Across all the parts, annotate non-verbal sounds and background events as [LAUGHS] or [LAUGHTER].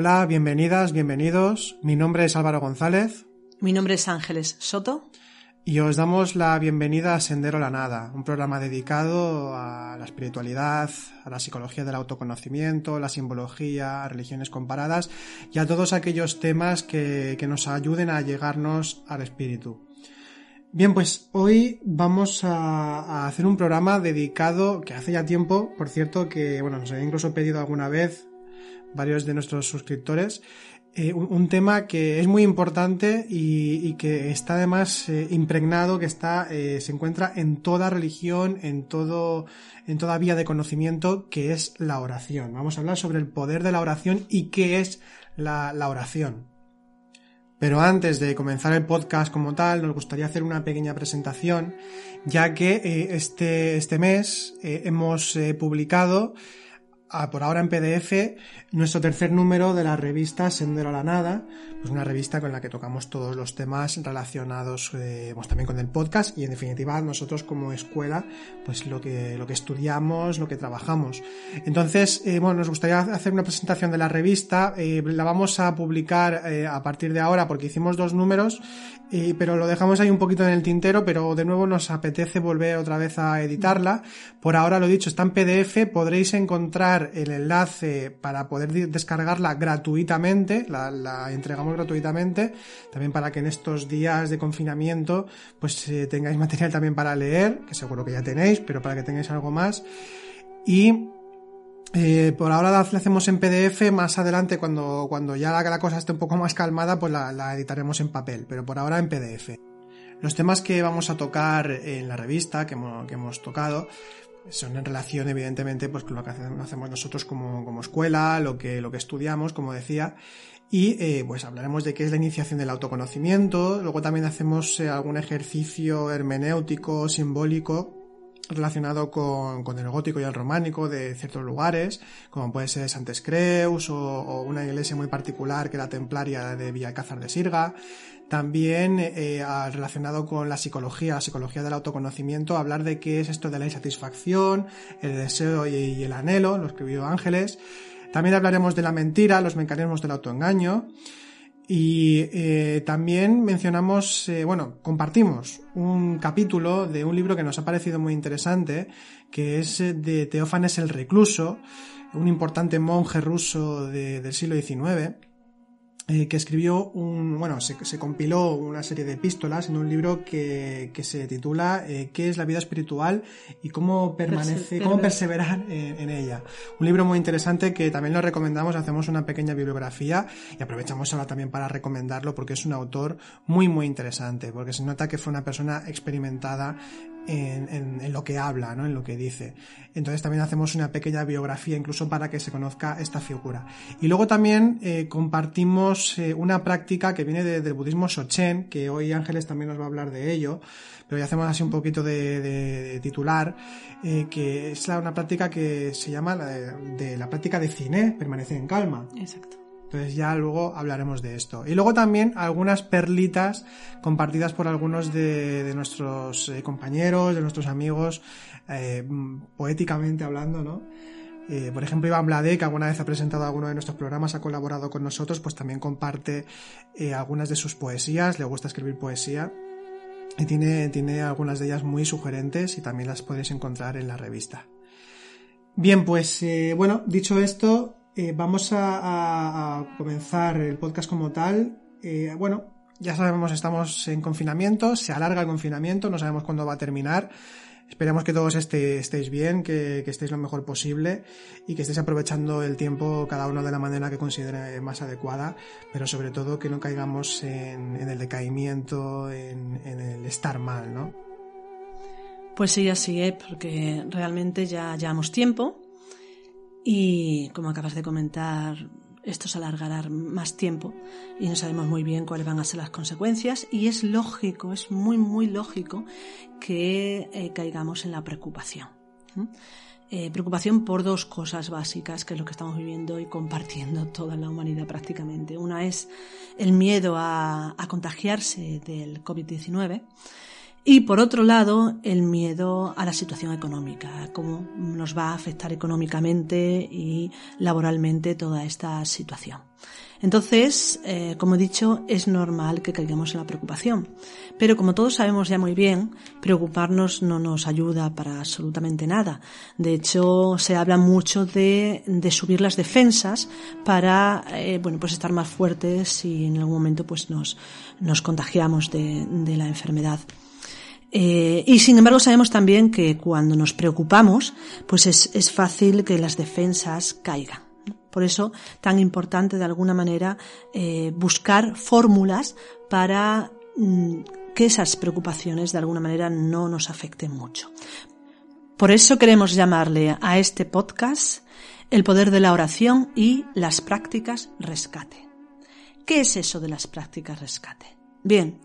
Hola, bienvenidas, bienvenidos. Mi nombre es Álvaro González. Mi nombre es Ángeles Soto. Y os damos la bienvenida a Sendero la Nada, un programa dedicado a la espiritualidad, a la psicología del autoconocimiento, la simbología, a religiones comparadas y a todos aquellos temas que, que nos ayuden a llegarnos al espíritu. Bien, pues hoy vamos a, a, hacer un programa dedicado, que hace ya tiempo, por cierto, que bueno, nos había incluso pedido alguna vez varios de nuestros suscriptores, eh, un, tema que es muy importante y, que está además eh, impregnado, que está, eh, se encuentra en toda religión, en todo, en toda vía de conocimiento, que es la oración. Vamos a hablar sobre el poder de la oración y qué es la, oración. Pero antes de comenzar el podcast como tal, nos gustaría hacer una pequeña presentación, ya que este, este mes hemos publicado a, por ahora en PDF nuestro tercer número de la revista Sendero a la Nada, pues una revista con la que tocamos todos los temas relacionados eh, pues también con el podcast y en definitiva nosotros como escuela pues lo que, lo que estudiamos, lo que trabajamos. Entonces, eh, bueno, nos gustaría hacer una presentación de la revista, eh, la vamos a publicar a partir de ahora porque hicimos dos números, pero lo dejamos ahí un poquito en el tintero, pero de nuevo nos apetece volver otra vez a editarla. Por ahora lo dicho, está en PDF, podréis encontrar el enlace para poder descargarla gratuitamente, la, entregamos gratuitamente, también para que en estos días de confinamiento pues eh, tengáis material también para leer, que seguro que ya tenéis, pero para que tengáis algo más. Y eh, por ahora la hacemos en PDF, más adelante cuando, cuando ya la, cosa esté un poco más calmada, pues la, editaremos en papel, pero por ahora en PDF. Los temas que vamos a tocar en la revista, que hemos tocado, son en relación evidentemente pues con lo que hacemos nosotros como, como escuela, lo que, lo que estudiamos, como decía, y eh, pues hablaremos de qué es la iniciación del autoconocimiento, luego también hacemos eh, algún ejercicio hermenéutico, simbólico, relacionado con, con, el gótico y el románico de ciertos lugares, como puede ser Santes Creus o, o, una iglesia muy particular que la templaria de Villalcázar de Sirga. También eh, relacionado con la psicología, la psicología del autoconocimiento, hablar de qué es esto de la insatisfacción, el deseo y, y el anhelo, lo escribió Ángeles. También hablaremos de la mentira, los mecanismos del autoengaño. Y eh, también mencionamos, eh, bueno, compartimos un capítulo de un libro que nos ha parecido muy interesante, que es de Teófanes el Recluso, un importante monje ruso de, del siglo XIX, eh, que escribió un, bueno, se, se, compiló una serie de epístolas en un libro que, que se titula eh, ¿Qué es la vida espiritual y cómo permanece, cómo perseverar en, en, ella? Un libro muy interesante que también lo recomendamos, hacemos una pequeña bibliografía y aprovechamos ahora también para recomendarlo porque es un autor muy muy interesante, porque se nota que fue una persona experimentada en, en, en, lo que habla, ¿no? en lo que dice. Entonces también hacemos una pequeña biografía incluso para que se conozca esta figura. Y luego también eh, compartimos eh, una práctica que viene de, del budismo Sochen, que hoy Ángeles también nos va a hablar de ello, pero ya hacemos así un poquito de, de, de titular, eh, que es la, una práctica que se llama la de, la práctica de cine, permanecer en calma. Exacto. Entonces ya luego hablaremos de esto. Y luego también algunas perlitas compartidas por algunos de, de nuestros eh, compañeros, de nuestros amigos, eh, poéticamente hablando, ¿no? Eh, por ejemplo, Iván Blade, que alguna vez ha presentado alguno de nuestros programas, ha colaborado con nosotros, pues también comparte algunas de sus poesías, le gusta escribir poesía. Y tiene, tiene algunas de ellas muy sugerentes y también las podéis encontrar en la revista. Bien, pues bueno, dicho esto, eh, vamos a, comenzar el podcast como tal. Eh, bueno, ya sabemos, estamos en confinamiento, se alarga el confinamiento, no sabemos cuándo va a terminar. Esperemos que todos esté, estéis bien, que, estéis lo mejor posible y que estéis aprovechando el tiempo cada uno de la manera que considere más adecuada, pero sobre todo que no caigamos en, en el decaimiento, en, en, el estar mal, ¿no? Pues sí, así es, porque realmente ya llevamos tiempo y como acabas de comentar, esto se alargará más tiempo y no sabemos muy bien cuáles van a ser las consecuencias y es lógico, es muy, muy lógico que eh, caigamos en la preocupación. Eh, preocupación por dos cosas básicas, que es lo que estamos viviendo y compartiendo toda la humanidad prácticamente. Una es el miedo a, a contagiarse del COVID-19 y por otro lado, el miedo a la situación económica, cómo nos va a afectar económicamente y laboralmente toda esta situación. Entonces, eh, como he dicho, es normal que caigamos en la preocupación. Pero como todos sabemos ya muy bien, preocuparnos no nos ayuda para absolutamente nada. De hecho, se habla mucho de, subir las defensas para, eh, bueno, pues estar más fuertes si en algún momento pues nos, nos contagiamos de la enfermedad. Eh, y sin embargo sabemos también que cuando nos preocupamos, pues es, es fácil que las defensas caigan. Por eso, tan importante de alguna manera eh, buscar fórmulas para mm, que esas preocupaciones de alguna manera no nos afecten mucho. Por eso queremos llamarle a este podcast el poder de la oración y las prácticas rescate. ¿Qué es eso de las prácticas rescate? Bien,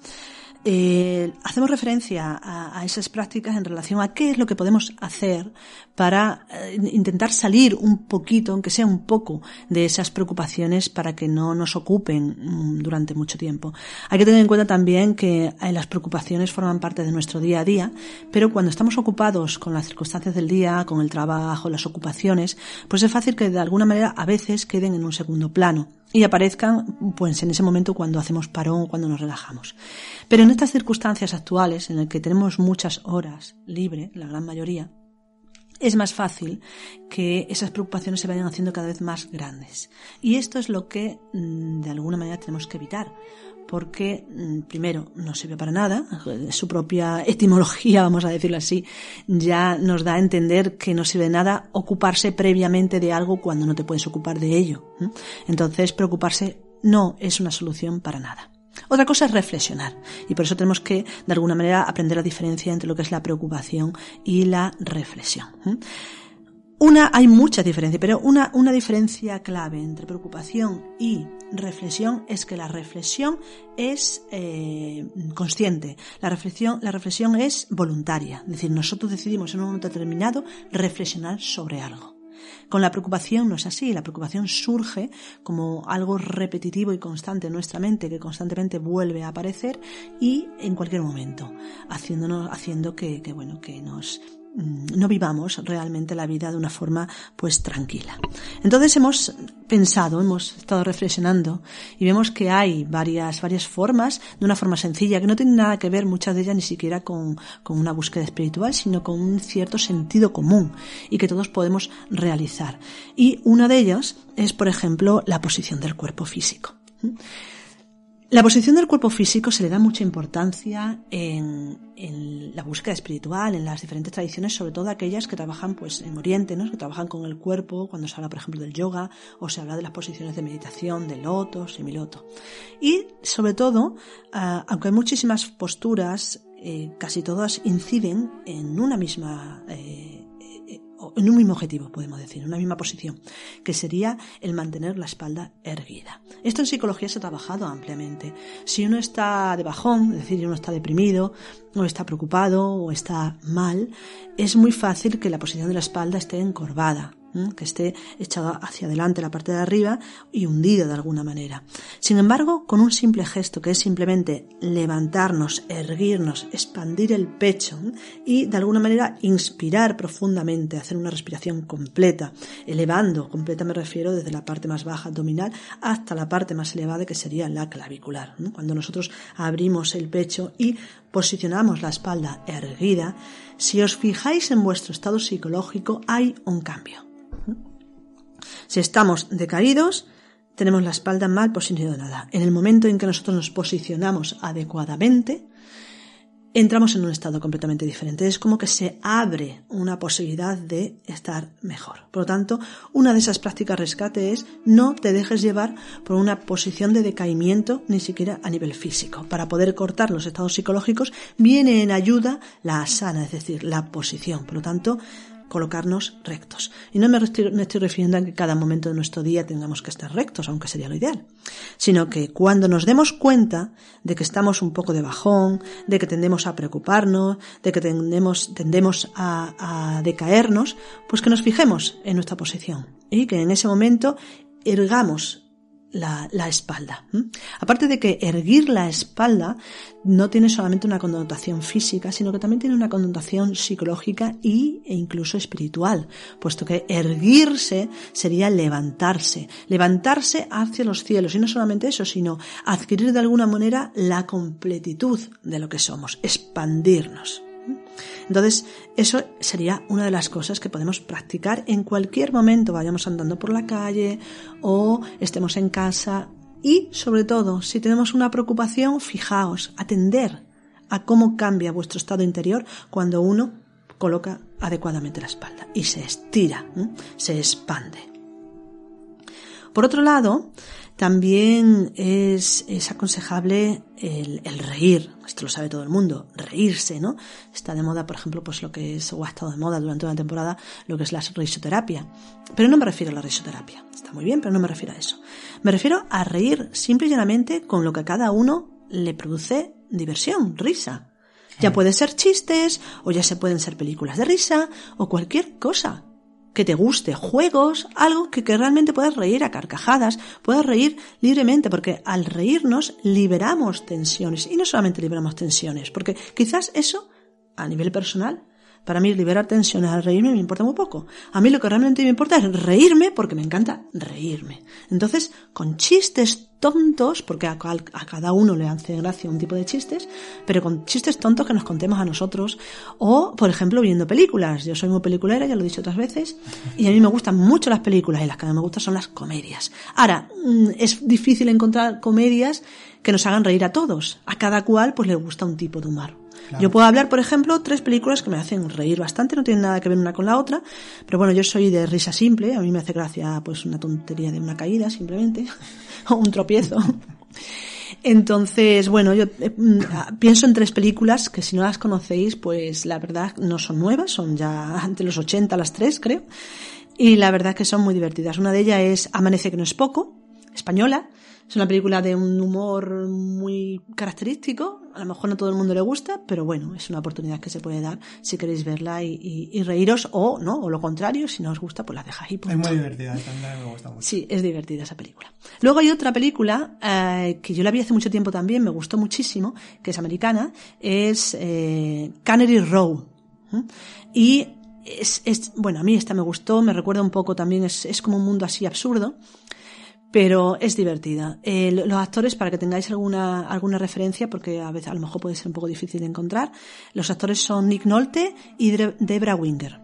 eh, hacemos referencia a, esas prácticas en relación a qué es lo que podemos hacer para eh, intentar salir un poquito, aunque sea un poco, de esas preocupaciones para que no nos ocupen mm, durante mucho tiempo. Hay que tener en cuenta también que eh, las preocupaciones forman parte de nuestro día a día, pero cuando estamos ocupados con las circunstancias del día, con el trabajo, las ocupaciones, pues es fácil que de alguna manera a veces queden en un segundo plano y aparezcan pues en ese momento cuando hacemos parón o cuando nos relajamos. Pero estas circunstancias actuales en las que tenemos muchas horas libre, la gran mayoría, es más fácil que esas preocupaciones se vayan haciendo cada vez más grandes. Y esto es lo que mm, de alguna manera tenemos que evitar, porque mm, primero no sirve para nada, [LAUGHS] su propia etimología, vamos a decirlo así, ya nos da a entender que no sirve de nada ocuparse previamente de algo cuando no te puedes ocupar de ello. Entonces, preocuparse no es una solución para nada. Otra cosa es reflexionar y por eso tenemos que de alguna manera aprender la diferencia entre lo que es la preocupación y la reflexión. Una, hay muchas diferencias, pero una, una diferencia clave entre preocupación y reflexión es que la reflexión es eh, consciente, la reflexión, la reflexión es voluntaria, es decir, nosotros decidimos en un momento determinado reflexionar sobre algo. Con la preocupación no es así, la preocupación surge como algo repetitivo y constante en nuestra mente que constantemente vuelve a aparecer y en cualquier momento, haciéndonos, haciendo que, que bueno, que nos no vivamos realmente la vida de una forma pues tranquila. Entonces hemos pensado, hemos estado reflexionando y vemos que hay varias, varias formas, de una forma sencilla, que no tiene nada que ver muchas de ellas ni siquiera con, con una búsqueda espiritual, sino con un cierto sentido común y que todos podemos realizar. Y una de ellas es, por ejemplo, la posición del cuerpo físico. La posición del cuerpo físico se le da mucha importancia en, la búsqueda espiritual, en las diferentes tradiciones, sobre todo aquellas que trabajan pues en Oriente, ¿no? que trabajan con el cuerpo, cuando se habla, por ejemplo, del yoga, o se habla de las posiciones de meditación, de loto, semiloto. Y sobre todo, ah, aunque hay muchísimas posturas, eh, casi todas inciden en una misma eh, en un mismo objetivo, podemos decir, en una misma posición, que sería el mantener la espalda erguida. Esto en psicología se ha trabajado ampliamente. Si uno está de bajón, es decir, uno está deprimido, o está preocupado, o está mal, es muy fácil que la posición de la espalda esté encorvada, que esté echado hacia adelante la parte de arriba y hundido de alguna manera. Sin embargo, con un simple gesto que es simplemente levantarnos, erguirnos, expandir el pecho y de alguna manera inspirar profundamente, hacer una respiración completa, elevando, completa me refiero desde la parte más baja abdominal hasta la parte más elevada que sería la clavicular. Cuando nosotros abrimos el pecho y posicionamos la espalda erguida, si os fijáis en vuestro estado psicológico hay un cambio. Si estamos decaídos, tenemos la espalda mal posicionada. En el momento en que nosotros nos posicionamos adecuadamente, entramos en un estado completamente diferente. Es como que se abre una posibilidad de estar mejor. Por lo tanto, una de esas prácticas rescate es no te dejes llevar por una posición de decaimiento ni siquiera a nivel físico. Para poder cortar los estados psicológicos viene en ayuda la asana, es decir, la posición. Por lo tanto, colocarnos rectos. Y no me estoy, refiriendo a que cada momento de nuestro día tengamos que estar rectos, aunque sería lo ideal, sino que cuando nos demos cuenta de que estamos un poco de bajón, de que tendemos a preocuparnos, de que tendemos, tendemos a, a decaernos, pues que nos fijemos en nuestra posición y que en ese momento ergamos la, la espalda. Aparte de que erguir la espalda no tiene solamente una connotación física, sino que también tiene una connotación psicológica y, e incluso espiritual, puesto que erguirse sería levantarse, levantarse hacia los cielos, y no solamente eso, sino adquirir de alguna manera la completitud de lo que somos, expandirnos. Entonces, eso sería una de las cosas que podemos practicar en cualquier momento, vayamos andando por la calle o estemos en casa. Y, sobre todo, si tenemos una preocupación, fijaos, atender a cómo cambia vuestro estado interior cuando uno coloca adecuadamente la espalda y se estira, se expande. Por otro lado, también es, es aconsejable el, el, reír, esto lo sabe todo el mundo, reírse, ¿no? Está de moda, por ejemplo, pues lo que es, o ha estado de moda durante una temporada, lo que es la risoterapia. Pero no me refiero a la risoterapia, está muy bien, pero no me refiero a eso. Me refiero a reír simple y llanamente con lo que a cada uno le produce diversión, risa. Ya puede ser chistes, o ya se pueden ser películas de risa, o cualquier cosa que te guste, juegos, algo que, que, realmente puedas reír a carcajadas, puedas reír libremente, porque al reírnos liberamos tensiones, y no solamente liberamos tensiones, porque quizás eso, a nivel personal, para mí liberar tensiones reírme me importa muy poco. A mí lo que realmente me importa es reírme porque me encanta reírme. Entonces, con chistes tontos, porque a, cada uno le hace gracia un tipo de chistes, pero con chistes tontos que nos contemos a nosotros, o, por ejemplo, viendo películas. Yo soy muy peliculera, ya lo he dicho otras veces, y a mí me gustan mucho las películas, y las que a me gustan son las comedias. Ahora, mm, es difícil encontrar comedias que nos hagan reír a todos. A cada cual, pues le gusta un tipo de humor. Yo puedo hablar, por ejemplo, tres películas que me hacen reír bastante, no tienen nada que ver una con la otra, pero bueno, yo soy de risa simple, a mí me hace gracia pues una tontería de una caída simplemente, [LAUGHS] o un tropiezo. Entonces, bueno, yo eh, mm, pienso en tres películas que si no las conocéis, pues la verdad no son nuevas, son ya ante los 80 las tres, creo. Y la verdad que son muy divertidas. Una de ellas es Amanece que no es poco, española, es una película de un humor muy característico. A lo mejor no todo el mundo le gusta, pero bueno, es una oportunidad que se puede dar si queréis verla y, reíros o no, o lo contrario, si no os gusta, pues la dejáis y Es muy divertida, también me gusta mucho. Sí, es divertida esa película. Luego hay otra película eh, que yo la vi hace mucho tiempo también, me gustó muchísimo, que es americana, es eh, Canary Row. Y es, es, bueno, a mí esta me gustó, me recuerda un poco también, es, es como un mundo así absurdo pero es divertida. Eh, los actores, para que tengáis alguna, alguna referencia, porque a veces a lo mejor puede ser un poco difícil de encontrar, los actores son Nick Nolte y Debra Winger.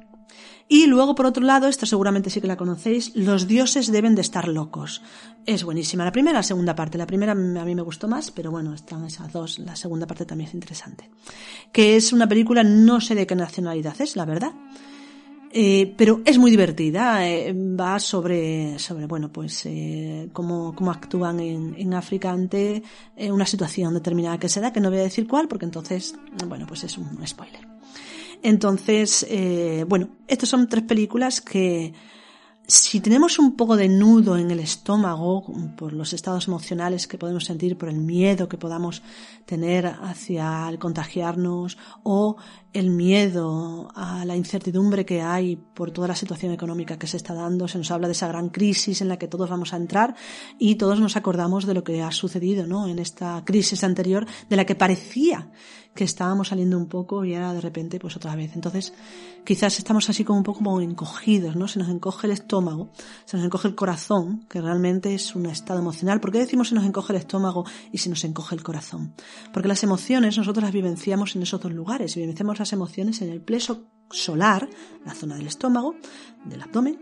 Y luego, por otro lado, esta seguramente sí que la conocéis, Los dioses deben de estar locos. Es buenísima. La primera la segunda parte. La primera a mí me gustó más, pero bueno, están esas dos. La segunda parte también es interesante. Que es una película, no sé de qué nacionalidad es, la verdad. Eh, pero es muy divertida, eh, va sobre, sobre bueno, pues eh, cómo, cómo actúan en, en África ante eh, una situación determinada que se da, que no voy a decir cuál, porque entonces, bueno, pues es un spoiler. Entonces, eh, bueno, estas son tres películas que si tenemos un poco de nudo en el estómago por los estados emocionales que podemos sentir, por el miedo que podamos tener hacia el contagiarnos o el miedo a la incertidumbre que hay por toda la situación económica que se está dando, se nos habla de esa gran crisis en la que todos vamos a entrar y todos nos acordamos de lo que ha sucedido, ¿no? En esta crisis anterior de la que parecía que estábamos saliendo un poco y ahora de repente pues otra vez. Entonces, quizás estamos así como un poco como encogidos, ¿no? Se nos encoge el estómago, se nos encoge el corazón, que realmente es un estado emocional. ¿Por qué decimos se nos encoge el estómago y se nos encoge el corazón? Porque las emociones nosotros las vivenciamos en esos dos lugares, vivenciamos las emociones en el pleso solar, la zona del estómago, del abdomen,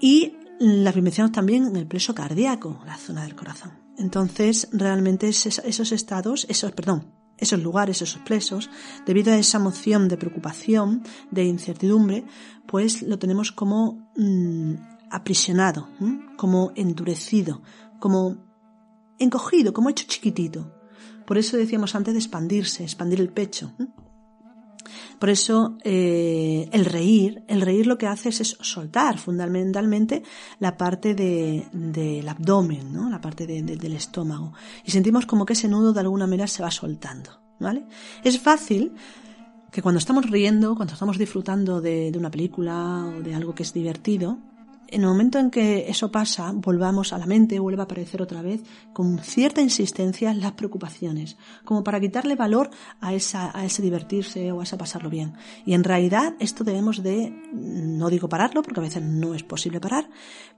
y las vivenciamos también en el pleso cardíaco, la zona del corazón. Entonces, realmente esos estados, esos, perdón, esos lugares, esos plesos, debido a esa emoción de preocupación, de incertidumbre, pues lo tenemos como mm, aprisionado, como endurecido, como encogido, como hecho chiquitito. Por eso decíamos antes de expandirse, expandir el pecho. Por eso eh, el reír, el reír lo que hace es, soltar fundamentalmente la parte del abdomen, ¿no? la parte del estómago. Y sentimos como que ese nudo de alguna manera se va soltando. ¿vale? Es fácil que cuando estamos riendo, cuando estamos disfrutando de, una película o de algo que es divertido, en el momento en que eso pasa, volvamos a la mente, vuelve a aparecer otra vez con cierta insistencia las preocupaciones, como para quitarle valor a, esa, a ese divertirse o a ese pasarlo bien. Y en realidad esto debemos de, no digo pararlo, porque a veces no es posible parar,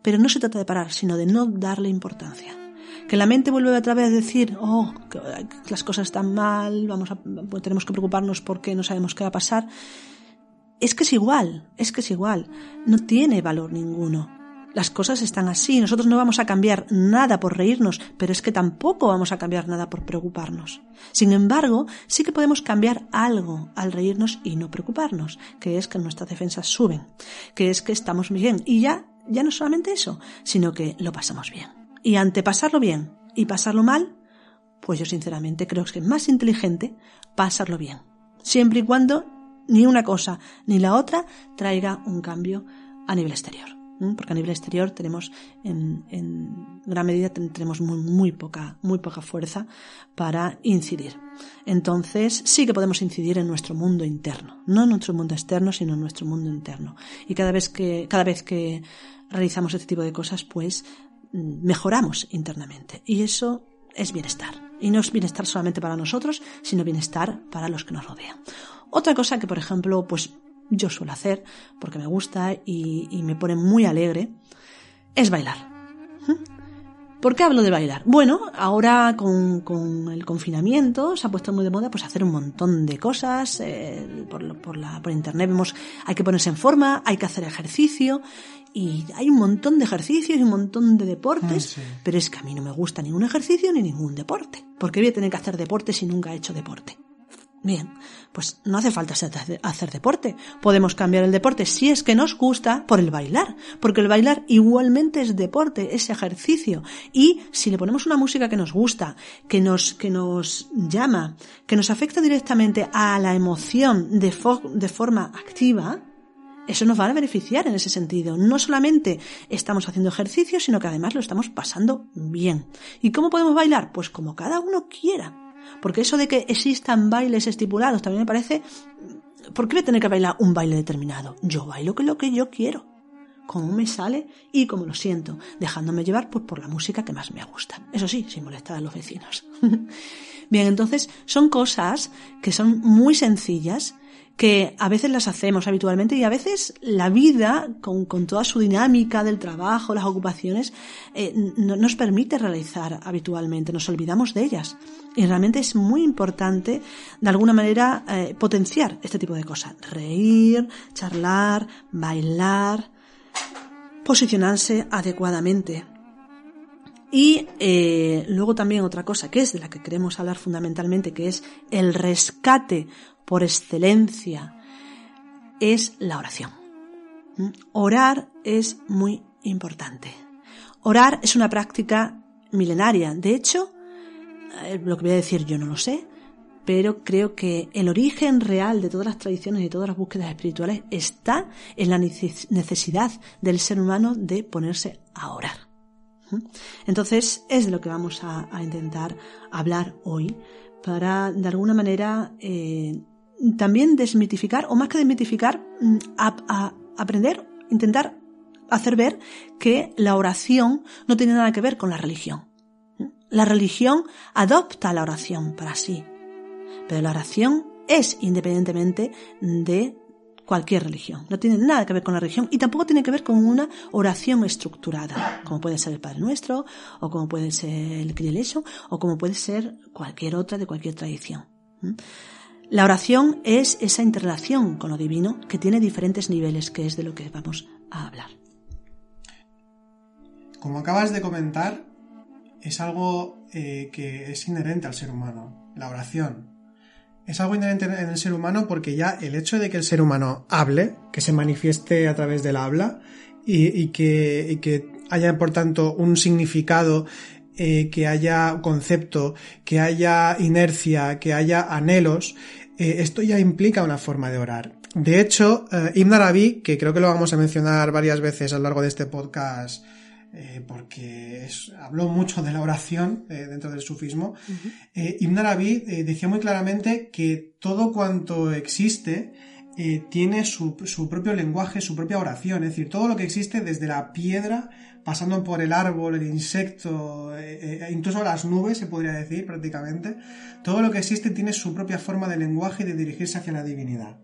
pero no se trata de parar, sino de no darle importancia. Que la mente vuelve otra vez a decir, oh, las cosas están mal, vamos a, tenemos que preocuparnos porque no sabemos qué va a pasar es que es igual, es que es igual, no tiene valor ninguno. Las cosas están así, nosotros no vamos a cambiar nada por reírnos, pero es que tampoco vamos a cambiar nada por preocuparnos. Sin embargo, sí que podemos cambiar algo al reírnos y no preocuparnos, que es que nuestras defensas suben, que es que estamos bien. Y ya, ya no solamente eso, sino que lo pasamos bien. Y ante pasarlo bien y pasarlo mal, pues yo sinceramente creo que es más inteligente pasarlo bien. Siempre y cuando ni una cosa ni la otra traiga un cambio a nivel exterior. Porque a nivel exterior tenemos, en, gran medida, tenemos muy, poca, muy poca fuerza para incidir. Entonces, sí que podemos incidir en nuestro mundo interno. No en nuestro mundo externo, sino en nuestro mundo interno. Y cada vez que, cada vez que realizamos este tipo de cosas, pues, mejoramos internamente. Y eso es bienestar. Y no es bienestar solamente para nosotros, sino bienestar para los que nos rodean. Otra cosa que, por ejemplo, pues yo suelo hacer, porque me gusta y, me pone muy alegre, es bailar. ¿Mm? ¿Por qué hablo de bailar? Bueno, ahora con, el confinamiento se ha puesto muy de moda pues hacer un montón de cosas. Eh, por, la, por internet vemos hay que ponerse en forma, hay que hacer ejercicio y hay un montón de ejercicios y un montón de deportes, ah, pero es que a mí no me gusta ningún ejercicio ni ningún deporte. ¿Por qué voy a tener que hacer deporte si nunca he hecho deporte? Bien, pues no hace falta hacer deporte. Podemos cambiar el deporte si es que nos gusta por el bailar, porque el bailar igualmente es deporte, es ejercicio. Y si le ponemos una música que nos gusta, que nos, que nos llama, que nos afecta directamente a la emoción de, de forma activa, eso nos va a beneficiar en ese sentido. No solamente estamos haciendo ejercicio, sino que además lo estamos pasando bien. ¿Y cómo podemos bailar? Pues como cada uno quiera. Porque eso de que existan bailes estipulados también me parece... ¿Por qué voy a tener que bailar un baile determinado? Yo bailo que lo que yo quiero. Como me sale y como lo siento, dejándome llevar pues, por la música que más me gusta. Eso sí, sin molestar a los vecinos. [LAUGHS] Bien, entonces son cosas que son muy sencillas que a veces las hacemos habitualmente y a veces la vida, con, toda su dinámica del trabajo, las ocupaciones, eh, no nos permite realizar habitualmente, nos olvidamos de ellas. Y realmente es muy importante, de alguna manera, eh, potenciar este tipo de cosas. Reír, charlar, bailar, posicionarse adecuadamente. Y eh, luego también otra cosa que es de la que queremos hablar fundamentalmente, que es el rescate por excelencia es la oración. ¿Mm? Orar es muy importante. Orar es una práctica milenaria. De hecho, lo que voy a decir yo no lo sé, pero creo que el origen real de todas las tradiciones y todas las búsquedas espirituales está en la necesidad del ser humano de ponerse a orar. ¿Mm? Entonces es de lo que vamos a, intentar hablar hoy para de alguna manera eh, también desmitificar, o más que desmitificar, mm, aprender, intentar hacer ver que la oración no tiene nada que ver con la religión. La religión adopta la oración para sí, pero la oración es independientemente de cualquier religión. No tiene nada que ver con la religión y tampoco tiene que ver con una oración estructurada, como puede ser el Padre Nuestro, o como puede ser el Kyrie o como puede ser cualquier otra de cualquier tradición. La oración es esa interrelación con lo divino que tiene diferentes niveles, que es de lo que vamos a hablar. Como acabas de comentar, es algo eh, que es inherente al ser humano, la oración. Es algo inherente en el ser humano porque ya el hecho de que el ser humano hable, que se manifieste a través del habla y, que, que haya por tanto un significado eh, que haya concepto, que haya inercia, que haya anhelos, eh, esto ya implica una forma de orar. De hecho, Ibn Arabi, que creo que lo vamos a mencionar varias veces a lo largo de este podcast, eh, porque habló mucho de la oración dentro del sufismo, Ibn Arabi decía muy claramente que todo cuanto existe eh, tiene su, propio lenguaje, su propia oración, es decir, todo lo que existe desde la piedra, pasando por el árbol, el insecto, eh, eh, incluso las nubes, se podría decir prácticamente, todo lo que existe tiene su propia forma de lenguaje y de dirigirse hacia la divinidad.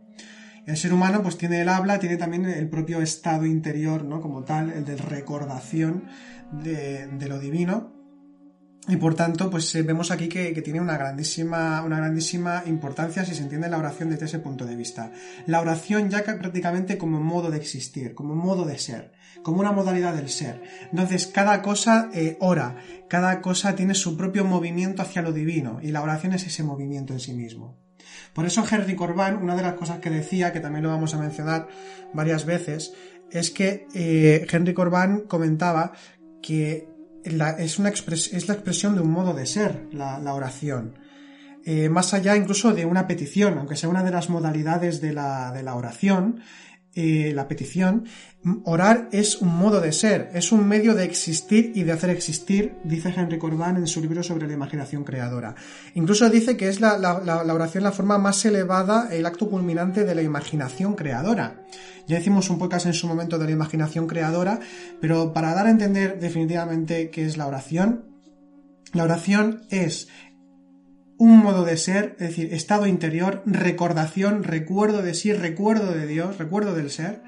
El ser humano pues tiene el habla, tiene también el propio estado interior, ¿no? Como tal, el de recordación de, de lo divino, y por tanto, pues eh, vemos aquí que, tiene una grandísima, una grandísima importancia si se entiende la oración desde ese punto de vista. La oración ya prácticamente como modo de existir, como modo de ser, como una modalidad del ser. Entonces, cada cosa eh, ora, cada cosa tiene su propio movimiento hacia lo divino, y la oración es ese movimiento en sí mismo. Por eso Henry Corbán, una de las cosas que decía, que también lo vamos a mencionar varias veces, es que eh, Henry Corbán comentaba que es, la expresión de un modo de ser, la, oración. Eh, más allá incluso de una petición, aunque sea una de las modalidades de la, de la oración, eh, la petición, orar es un modo de ser, es un medio de existir y de hacer existir, dice Henry Corbán en su libro sobre la imaginación creadora. Incluso dice que es la, oración la forma más elevada, el acto culminante de la imaginación creadora. Ya hicimos un podcast en su momento de la imaginación creadora, pero para dar a entender definitivamente qué es la oración, la oración es un modo de ser, es decir, estado interior, recordación, recuerdo de sí, recuerdo de Dios, recuerdo del ser,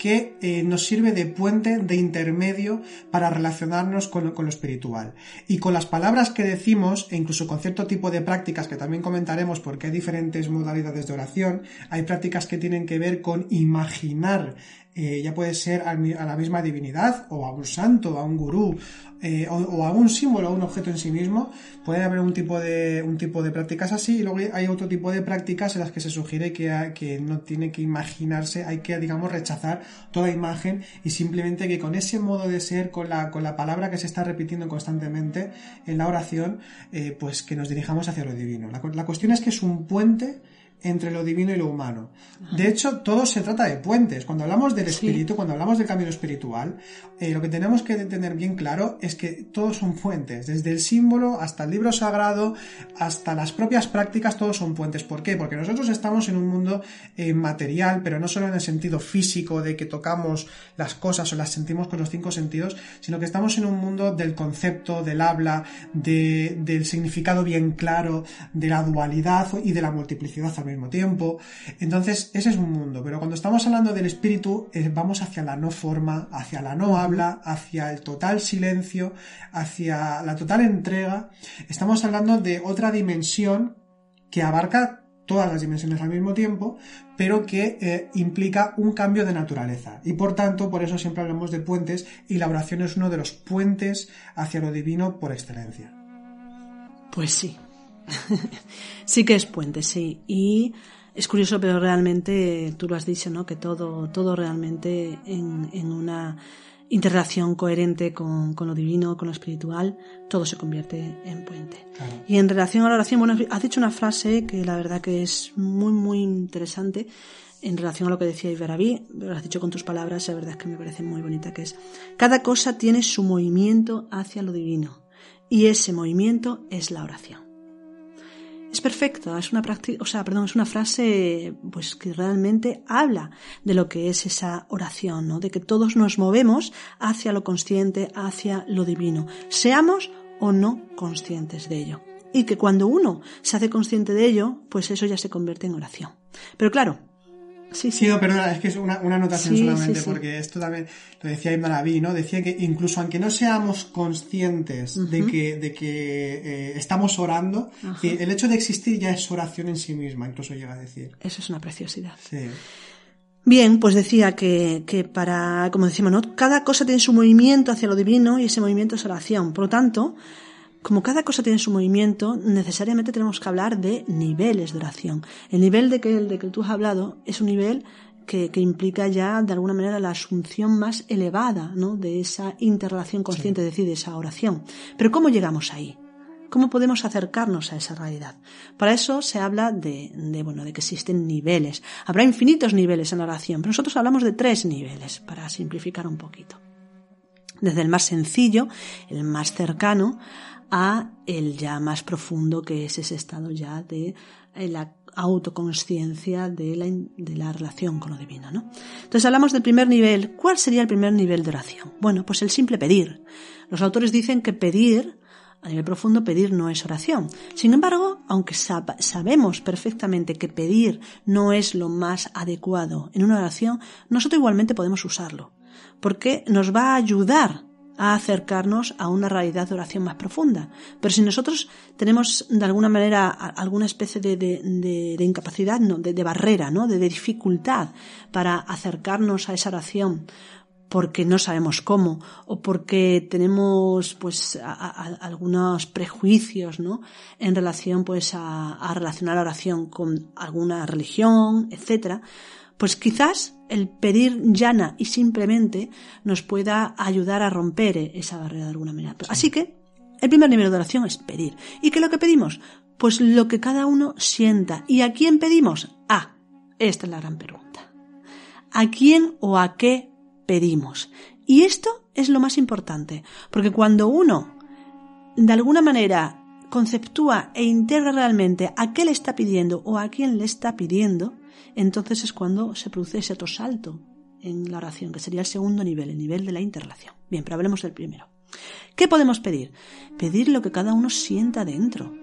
que eh, nos sirve de puente, de intermedio para relacionarnos con, con, lo espiritual. Y con las palabras que decimos, e incluso con cierto tipo de prácticas que también comentaremos porque hay diferentes modalidades de oración, hay prácticas que tienen que ver con imaginar eh, ya puede ser a la misma divinidad o a un santo, a un gurú eh, o, a un símbolo, a un objeto en sí mismo. Puede haber un tipo de, un tipo de prácticas así y luego hay otro tipo de prácticas en las que se sugiere que, que no tiene que imaginarse, hay que, digamos, rechazar toda imagen y simplemente que con ese modo de ser, con la, con la palabra que se está repitiendo constantemente en la oración, eh, pues que nos dirijamos hacia lo divino. La, la cuestión es que es un puente entre lo divino y lo humano. De hecho, todo se trata de puentes. Cuando hablamos del espíritu, cuando hablamos del camino espiritual, eh, lo que tenemos que tener bien claro es que todos son puentes. Desde el símbolo hasta el libro sagrado, hasta las propias prácticas, todos son puentes. ¿Por qué? Porque nosotros estamos en un mundo eh, material, pero no solo en el sentido físico de que tocamos las cosas o las sentimos con los cinco sentidos, sino que estamos en un mundo del concepto, del habla, del significado bien claro, de la dualidad y de la multiplicidad mismo tiempo. Entonces, ese es un mundo, pero cuando estamos hablando del espíritu, eh, vamos hacia la no forma, hacia la no habla, hacia el total silencio, hacia la total entrega. Estamos hablando de otra dimensión que abarca todas las dimensiones al mismo tiempo, pero que eh, implica un cambio de naturaleza. Y por tanto, por eso siempre hablamos de puentes y la oración es uno de los puentes hacia lo divino por excelencia. Pues sí, [LAUGHS] sí que es puente, sí. Y es curioso, pero realmente tú lo has dicho, ¿no? Que todo, todo realmente en, una interrelación coherente con, lo divino, con lo espiritual, todo se convierte en puente. Y en relación a la oración, bueno, has dicho una frase que la verdad que es muy, muy interesante en relación a lo que decía Iberabí, lo has dicho con tus palabras, la verdad es que me parece muy bonita, que es, cada cosa tiene su movimiento hacia lo divino, y ese movimiento es la oración es perfecta, es una práctica, o sea, perdón, es una frase pues que realmente habla de lo que es esa oración, ¿no? De que todos nos movemos hacia lo consciente, hacia lo divino, seamos o no conscientes de ello. Y que cuando uno se hace consciente de ello, pues eso ya se convierte en oración. Pero claro, Sí, sí. perdona, es que es una, una anotación solamente, porque esto también lo decía Ibn ¿no? Decía que incluso aunque no seamos conscientes de que, de que eh, estamos orando, que el hecho de existir ya es oración en sí misma, incluso llega a decir. Eso es una preciosidad. Sí. Bien, pues decía que, que para, como decimos, ¿no? Cada cosa tiene su movimiento hacia lo divino y ese movimiento es oración. Por lo tanto, como cada cosa tiene su movimiento, necesariamente tenemos que hablar de niveles de oración. El nivel de que, el de que tú has hablado es un nivel que, que, implica ya, de alguna manera, la asunción más elevada ¿no? de esa interrelación consciente, es decir, de esa oración. Pero ¿cómo llegamos ahí? ¿Cómo podemos acercarnos a esa realidad? Para eso se habla de, de, bueno, de que existen niveles. Habrá infinitos niveles en la oración, pero nosotros hablamos de tres niveles, para simplificar un poquito. Desde el más sencillo, el más cercano, a el ya más profundo que es ese estado ya de eh, la autoconsciencia de la, de la relación con lo divino, ¿no? Entonces hablamos del primer nivel. ¿Cuál sería el primer nivel de oración? Bueno, pues el simple pedir. Los autores dicen que pedir a nivel profundo pedir no es oración. Sin embargo, aunque sabemos perfectamente que pedir no es lo más adecuado en una oración, nosotros igualmente podemos usarlo, porque nos va a ayudar a acercarnos a una realidad de oración más profunda. Pero si nosotros tenemos de alguna manera alguna especie de, incapacidad, no, de, barrera, ¿no? de dificultad para acercarnos a esa oración porque no sabemos cómo o porque tenemos pues algunos prejuicios no en relación pues a, relacionar la oración con alguna religión etcétera pues quizás el pedir llana y simplemente nos pueda ayudar a romper esa barrera de alguna manera. Así que el primer nivel de oración es pedir. Y qué es lo que pedimos pues lo que cada uno sienta. Y a quién pedimos ah esta es la gran pregunta. A quién o a qué pedimos. Y esto es lo más importante, porque cuando uno de alguna manera conceptúa e integra realmente a qué le está pidiendo o a quién le está pidiendo, entonces es cuando se produce ese otro salto en la oración, que sería el segundo nivel, el nivel de la interrelación. Bien, pero hablemos del primero. ¿Qué podemos pedir? Pedir lo que cada uno sienta dentro.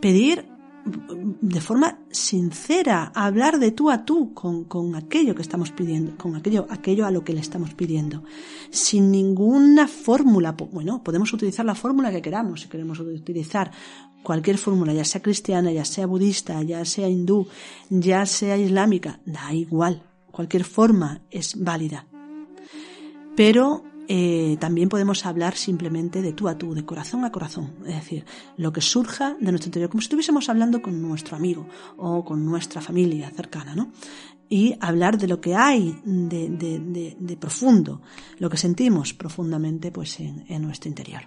Pedir de forma sincera, hablar de tú a tú con, con, aquello que estamos pidiendo, con aquello, aquello a lo que le estamos pidiendo, sin ninguna fórmula. Bueno, podemos utilizar la fórmula que queramos, si queremos utilizar cualquier fórmula, ya sea cristiana, ya sea budista, ya sea hindú, ya sea islámica, da igual, cualquier forma es válida. Pero eh, también podemos hablar simplemente de tú a tú, de corazón a corazón, es decir, lo que surja de nuestro interior, como si estuviésemos hablando con nuestro amigo o con nuestra familia cercana, ¿no? Y hablar de lo que hay de, de, de, profundo, lo que sentimos profundamente pues en, en nuestro interior.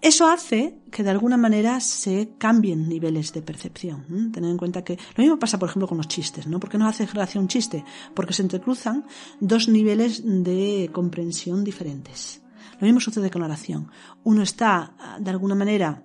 Eso hace que de alguna manera se cambien niveles de percepción. ¿eh? Tener en cuenta que lo mismo pasa, por ejemplo, con los chistes, ¿no? ¿Por qué no hace gracia un chiste? Porque se entrecruzan dos niveles de comprensión diferentes. Lo mismo sucede con la oración. Uno está, de alguna manera,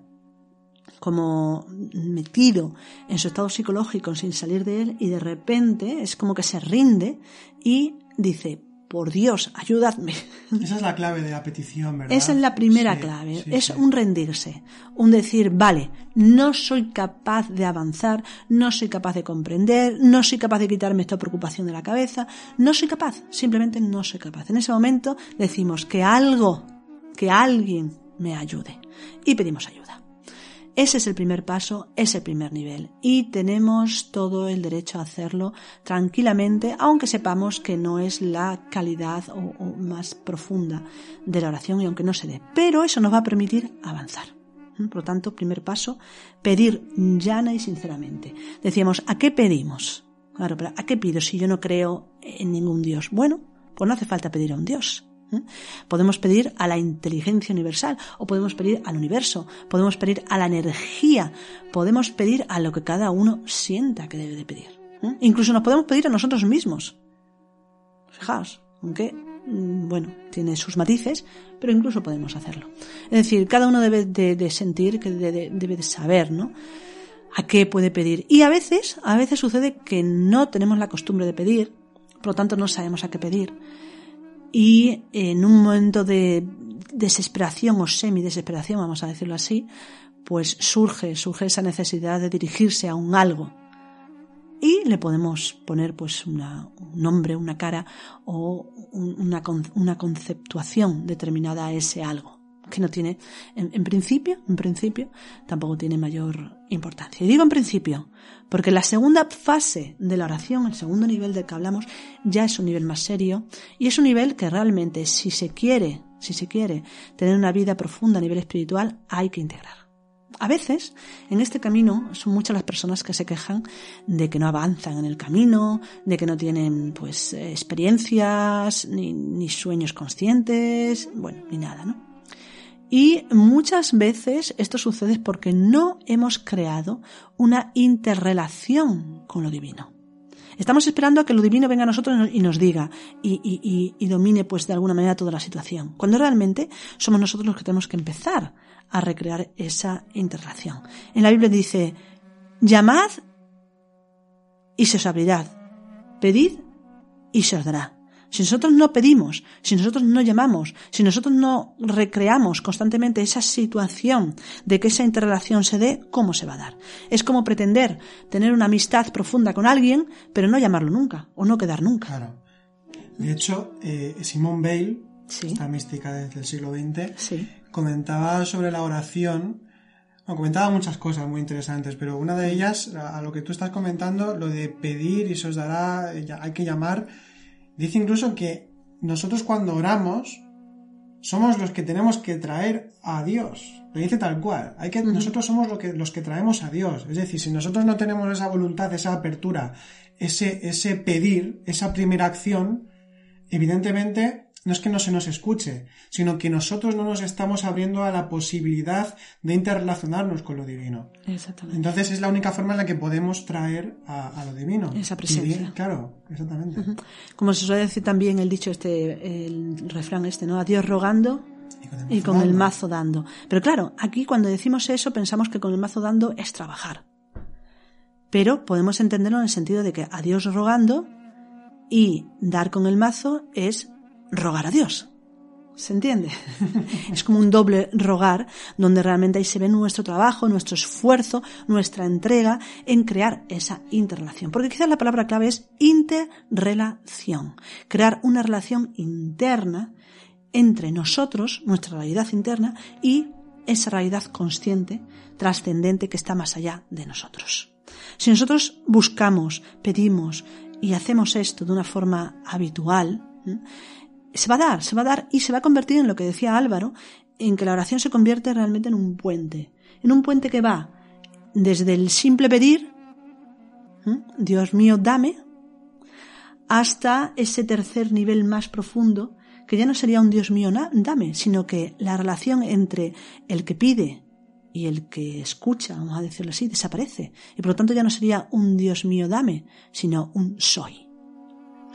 como metido en su estado psicológico sin salir de él y de repente es como que se rinde y dice, por Dios, ayudadme. [LAUGHS] Esa es la clave de la petición, ¿verdad? Esa es la primera clave. es un rendirse, un decir, vale, no soy capaz de avanzar, no soy capaz de comprender, no soy capaz de quitarme esta preocupación de la cabeza, no soy capaz, simplemente no soy capaz. En ese momento decimos que algo, que alguien me ayude y pedimos ayuda. Ese es el primer paso, es el primer nivel y tenemos todo el derecho a hacerlo tranquilamente, aunque sepamos que no es la calidad o, más profunda de la oración y aunque no se dé. Pero eso nos va a permitir avanzar. Por lo tanto, primer paso, pedir llana y sinceramente. Decíamos, ¿a qué pedimos? Claro, pero ¿a qué pido si yo no creo en ningún Dios? Bueno, pues no hace falta pedir a un Dios. ¿Eh? Podemos pedir a la inteligencia universal o podemos pedir al universo, podemos pedir a la energía, podemos pedir a lo que cada uno sienta que debe de pedir. ¿eh? Incluso nos podemos pedir a nosotros mismos. Fijaos, aunque, mm, bueno, tiene sus matices, pero incluso podemos hacerlo. Es decir, cada uno debe de, sentir, que debe, debe de saber, ¿no? a qué puede pedir. Y a veces, a veces sucede que no tenemos la costumbre de pedir, por lo tanto no sabemos a qué pedir y en un momento de desesperación o semi-desesperación, vamos a decirlo así, pues surge, surge esa necesidad de dirigirse a un algo. Y le podemos poner pues un nombre, una cara o una, una conceptuación determinada a ese algo que no tiene, en, principio, en principio, tampoco tiene mayor importancia. Y digo en principio, porque la segunda fase de la oración, el segundo nivel del que hablamos, ya es un nivel más serio y es un nivel que realmente, si se quiere, si se quiere tener una vida profunda a nivel espiritual, hay que integrar. A veces, en este camino, son muchas las personas que se quejan de que no avanzan en el camino, de que no tienen, pues, experiencias, ni, ni sueños conscientes, bueno, ni nada, ¿no? Y muchas veces esto sucede porque no hemos creado una interrelación con lo divino. Estamos esperando a que lo divino venga a nosotros y nos diga y, domine pues de alguna manera toda la situación. Cuando realmente somos nosotros los que tenemos que empezar a recrear esa interrelación. En la Biblia dice, llamad y se os abrirá. Pedid y se os dará. Si nosotros no pedimos, si nosotros no llamamos, si nosotros no recreamos constantemente esa situación de que esa interrelación se dé, ¿cómo se va a dar? Es como pretender tener una amistad profunda con alguien, pero no llamarlo nunca, o no quedar nunca. Claro. De hecho, eh, Simone Bale, esta mística desde el siglo XX, comentaba sobre la oración comentaba muchas cosas muy interesantes, pero una de ellas, a lo que tú estás comentando, lo de pedir y se os dará, hay que llamar, dice incluso que nosotros cuando oramos somos los que tenemos que traer a Dios. Lo dice tal cual. Hay que, Nosotros somos lo que, los que traemos a Dios. Es decir, si nosotros no tenemos esa voluntad, esa apertura, ese, ese pedir, esa primera acción, evidentemente no es que no se nos escuche, sino que nosotros no nos estamos abriendo a la posibilidad de interrelacionarnos con lo divino. Exactamente. Entonces es la única forma en la que podemos traer a, lo divino. Esa presencia. claro, exactamente. Como se suele decir también el dicho este, el refrán este, ¿no? A Dios rogando y con, el, mazo dando. Pero claro, aquí cuando decimos eso pensamos que con el mazo dando es trabajar. Pero podemos entenderlo en el sentido de que a Dios rogando y dar con el mazo es rogar a Dios. ¿Se entiende? [LAUGHS] es como un doble rogar donde realmente ahí se ve nuestro trabajo, nuestro esfuerzo, nuestra entrega en crear esa interrelación. Porque quizás la palabra clave es interrelación. Crear una relación interna entre nosotros, nuestra realidad interna, y esa realidad consciente, trascendente que está más allá de nosotros. Si nosotros buscamos, pedimos y hacemos esto de una forma habitual, se va a dar, se va a dar y se va a convertir en lo que decía Álvaro, en que la oración se convierte realmente en un puente, en un puente que va desde el simple pedir, Dios mío, dame, hasta ese tercer nivel más profundo, que ya no sería un Dios mío, dame, sino que la relación entre el que pide y el que escucha, vamos a decirlo así, desaparece. Y por lo tanto ya no sería un Dios mío, dame, sino un soy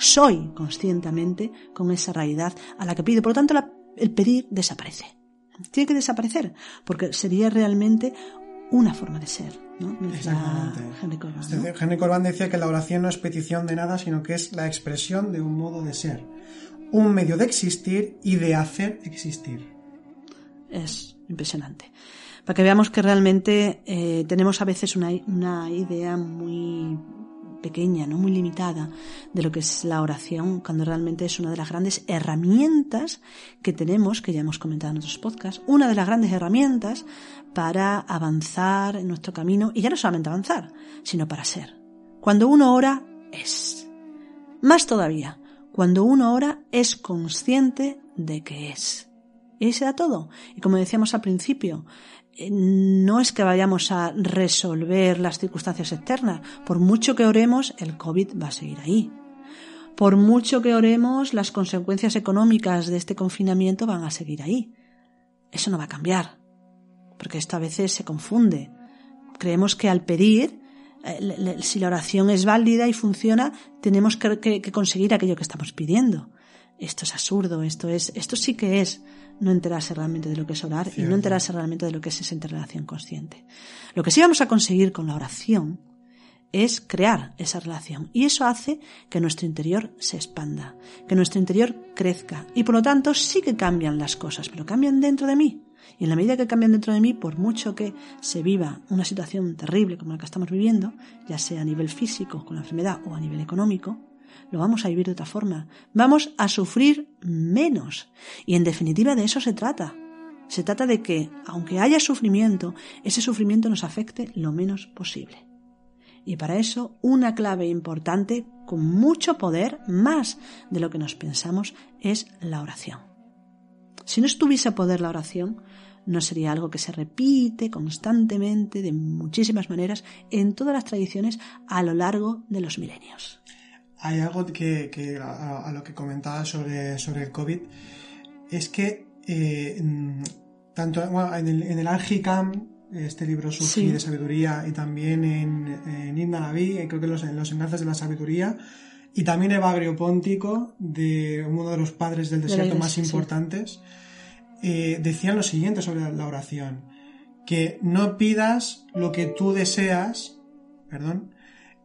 soy conscientemente con esa realidad a la que pido. Por lo tanto, el pedir desaparece. Tiene que desaparecer, porque sería realmente una forma de ser. ¿no? Exactamente. Henry Corbán, decía que la oración no es petición de nada, sino que es la expresión de un modo de ser, un medio de existir y de hacer existir. Es impresionante. Para que veamos que realmente eh, tenemos a veces una, una idea muy pequeña, no muy limitada, de lo que es la oración, cuando realmente es una de las grandes herramientas que tenemos, que ya hemos comentado en otros podcasts, una de las grandes herramientas para avanzar en nuestro camino, y ya no solamente avanzar, sino para ser. Cuando uno ora, es. Más todavía, cuando uno ora, es consciente de que es. Y ese era todo. Y como decíamos al principio, no es que vayamos a resolver las circunstancias externas. Por mucho que oremos, el COVID va a seguir ahí. Por mucho que oremos, las consecuencias económicas de este confinamiento van a seguir ahí. Eso no va a cambiar. Porque esto a veces se confunde. Creemos que al pedir, eh, si la oración es válida y funciona, tenemos que, conseguir aquello que estamos pidiendo. Esto es absurdo, esto es, esto sí que es no enterarse realmente de lo que es orar y no enterarse realmente de lo que es esa interrelación consciente. Lo que sí vamos a conseguir con la oración es crear esa relación y eso hace que nuestro interior se expanda, que nuestro interior crezca y por lo tanto sí que cambian las cosas, pero cambian dentro de mí. Y en la medida que cambian dentro de mí, por mucho que se viva una situación terrible como la que estamos viviendo, ya sea a nivel físico con la enfermedad o a nivel económico, lo vamos a vivir de otra forma. Vamos a sufrir menos. Y en definitiva de eso se trata. Se trata de que, aunque haya sufrimiento, ese sufrimiento nos afecte lo menos posible. Y para eso, una clave importante, con mucho poder, más de lo que nos pensamos, es la oración. Si no estuviese poder la oración, no sería algo que se repite constantemente de muchísimas maneras en todas las tradiciones a lo largo de los milenios hay algo que, a, lo que comentaba sobre, sobre el COVID, es que eh, tanto en el, en el este libro Sufi de sabiduría, y también en, en eh, creo que los, en los enlaces de la sabiduría, y también Evagrio Póntico, de uno de los padres del desierto más importantes, eh, decían lo siguiente sobre la oración, que no pidas lo que tú deseas, perdón,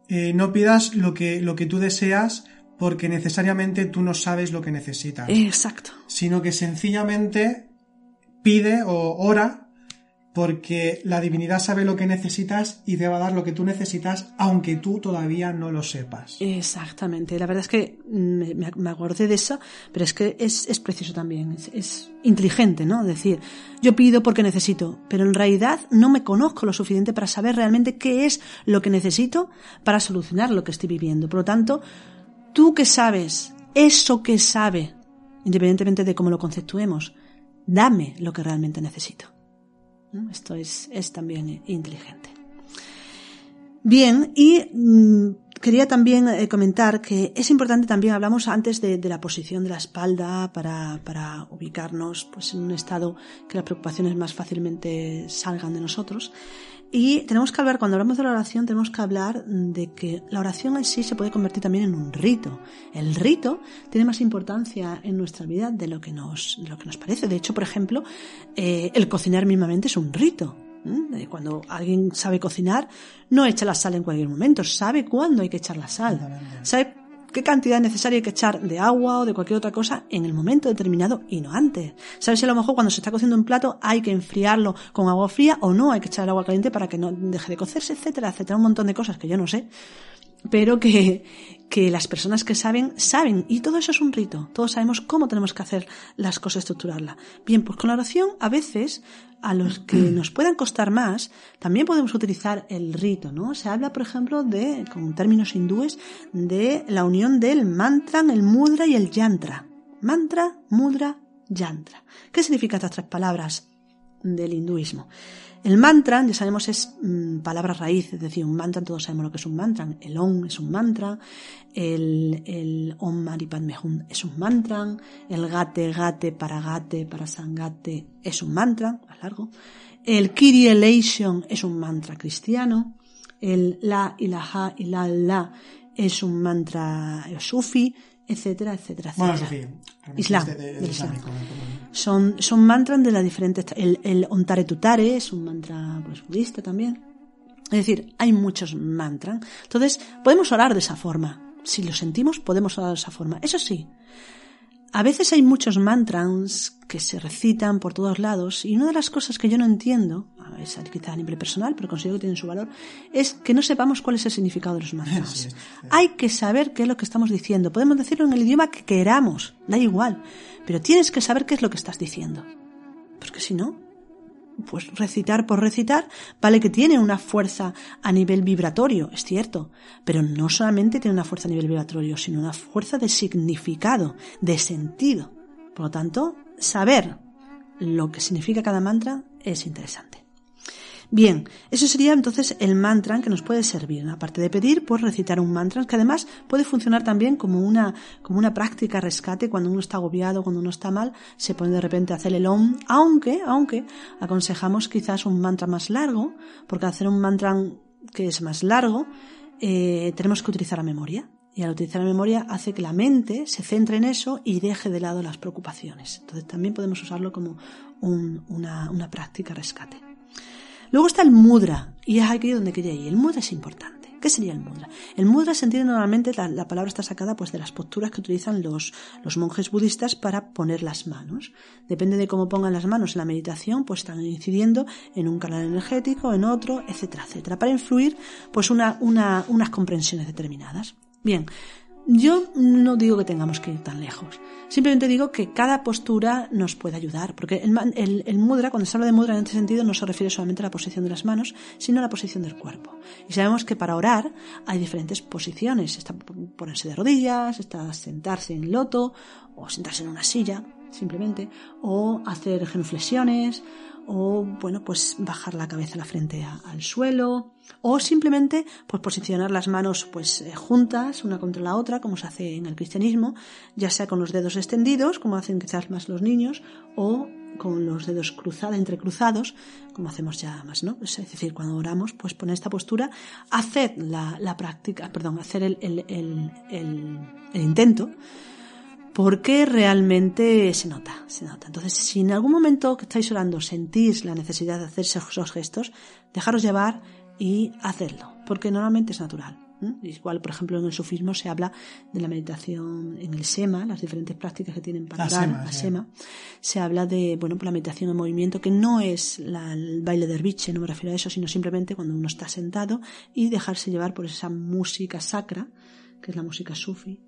eh, no pidas lo que, lo que tú deseas porque necesariamente tú no sabes lo que necesitas. Exacto. Sino que sencillamente pide o ora porque la divinidad sabe lo que necesitas y te va a dar lo que tú necesitas, aunque tú todavía no lo sepas. Exactamente. La verdad es que me, me acordé de eso, pero es que es, es preciso también, es, inteligente, ¿no? Decir, yo pido porque necesito, pero en realidad no me conozco lo suficiente para saber realmente qué es lo que necesito para solucionar lo que estoy viviendo. Por lo tanto, tú que sabes, eso que sabe, independientemente de cómo lo conceptuemos, dame lo que realmente necesito. Esto es, es también inteligente. Bien, y mmm, quería también eh, comentar que es importante también, hablamos antes de, de la posición de la espalda para, para, ubicarnos pues, en un estado que las preocupaciones más fácilmente salgan de nosotros. Y tenemos que hablar, cuando hablamos de la oración, tenemos que hablar de que la oración en sí se puede convertir también en un rito. El rito tiene más importancia en nuestra vida de lo que nos, de lo que nos parece. De hecho, por ejemplo, eh, el cocinar mismamente es un rito. ¿eh? Cuando alguien sabe cocinar, no echa la sal en cualquier momento, sabe cuándo hay que echar la sal. Sabe qué cantidad necesaria hay que echar de agua o de cualquier otra cosa en el momento determinado y no antes. ¿Sabes si a lo mejor cuando se está cociendo un plato hay que enfriarlo con agua fría o no? Hay que echar agua caliente para que no deje de cocerse, etcétera, etcétera. Un montón de cosas que yo no sé. Pero que, que las personas que saben, saben. Y todo eso es un rito. Todos sabemos cómo tenemos que hacer las cosas, estructurarlas. Bien, pues con la oración, a veces, a los que nos puedan costar más, también podemos utilizar el rito, ¿no? Se habla, por ejemplo, de, con términos hindúes, de la unión del mantra, el mudra y el yantra. Mantra, mudra, yantra. ¿Qué significan estas tres palabras del hinduismo? El mantra, ya sabemos, es mmm, palabra raíz, es decir, un mantra, todos sabemos lo que es un mantra. El Om es un mantra, el, el Om Mani Hum es un mantra, el Gate, Gate, para Gate, para Sangate es un mantra, más largo. El Kyrie Eleison es un mantra cristiano. El La Ilaha Illallah es un mantra sufi etcétera, etcétera, etcétera. Bueno, Sofía, Islam, de, de, del Islam. islámico, ¿no? Son, son mantras de las diferentes... El, el Ontare Tutare es un mantra pues, budista también. Es decir, hay muchos mantras. Entonces, podemos orar de esa forma. Si lo sentimos, podemos orar de esa forma. Eso sí, a veces hay muchos mantras que se recitan por todos lados y una de las cosas que yo no entiendo, es quizá a nivel personal, pero considero que tienen su valor, es que no sepamos cuál es el significado de los mantras. Sí, sí. Hay que saber qué es lo que estamos diciendo. Podemos decirlo en el idioma que queramos, da igual, pero tienes que saber qué es lo que estás diciendo. Porque si no, pues recitar por recitar, vale que tiene una fuerza a nivel vibratorio, es cierto, pero no solamente tiene una fuerza a nivel vibratorio, sino una fuerza de significado, de sentido. Por lo tanto, saber lo que significa cada mantra es interesante. Bien, eso sería entonces el mantra que nos puede servir. Aparte de pedir, pues recitar un mantra que además puede funcionar también como una, como una práctica rescate cuando uno está agobiado, cuando uno está mal, se pone de repente a hacer el om, aunque, aunque aconsejamos quizás un mantra más largo, porque hacer un mantra que es más largo, eh, tenemos que utilizar la memoria. Y al utilizar la memoria hace que la mente se centre en eso y deje de lado las preocupaciones. Entonces también podemos usarlo como un, una, una práctica rescate. Luego está el mudra, y es aquí donde quería ir. El mudra es importante. ¿Qué sería el mudra? El mudra se entiende normalmente, la, la, palabra está sacada pues de las posturas que utilizan los, los monjes budistas para poner las manos. Depende de cómo pongan las manos en la meditación, pues están incidiendo en un canal energético, en otro, etcétera, etcétera, para influir pues una, una, unas comprensiones determinadas. Bien, yo no digo que tengamos que ir tan lejos. Simplemente digo que cada postura nos puede ayudar, porque el, el, mudra, cuando se habla de mudra en este sentido, no se refiere solamente a la posición de las manos, sino a la posición del cuerpo. Y sabemos que para orar hay diferentes posiciones. Está ponerse de rodillas, está sentarse en loto, o sentarse en una silla, simplemente, o hacer genuflexiones, o bueno, pues bajar la cabeza, la frente a, al suelo, o simplemente pues posicionar las manos pues eh, juntas una contra la otra como se hace en el cristianismo ya sea con los dedos extendidos como hacen quizás más los niños o con los dedos cruzados entrecruzados como hacemos ya más no es decir cuando oramos pues poner esta postura hacer la, la práctica perdón hacer el, el, el, el intento porque realmente se nota, se nota. Entonces, si en algún momento que estáis orando sentís la necesidad de hacer esos gestos, dejaros llevar y hacerlo, porque normalmente es natural. Igual, por ejemplo, en el sufismo se habla de la meditación en el sema, las diferentes prácticas que tienen para dar a sema. Se habla de, bueno, la meditación en movimiento, que no es el baile de herbiche, no me refiero a eso, sino simplemente cuando uno está sentado y dejarse llevar por esa música sacra, que es la música sufi,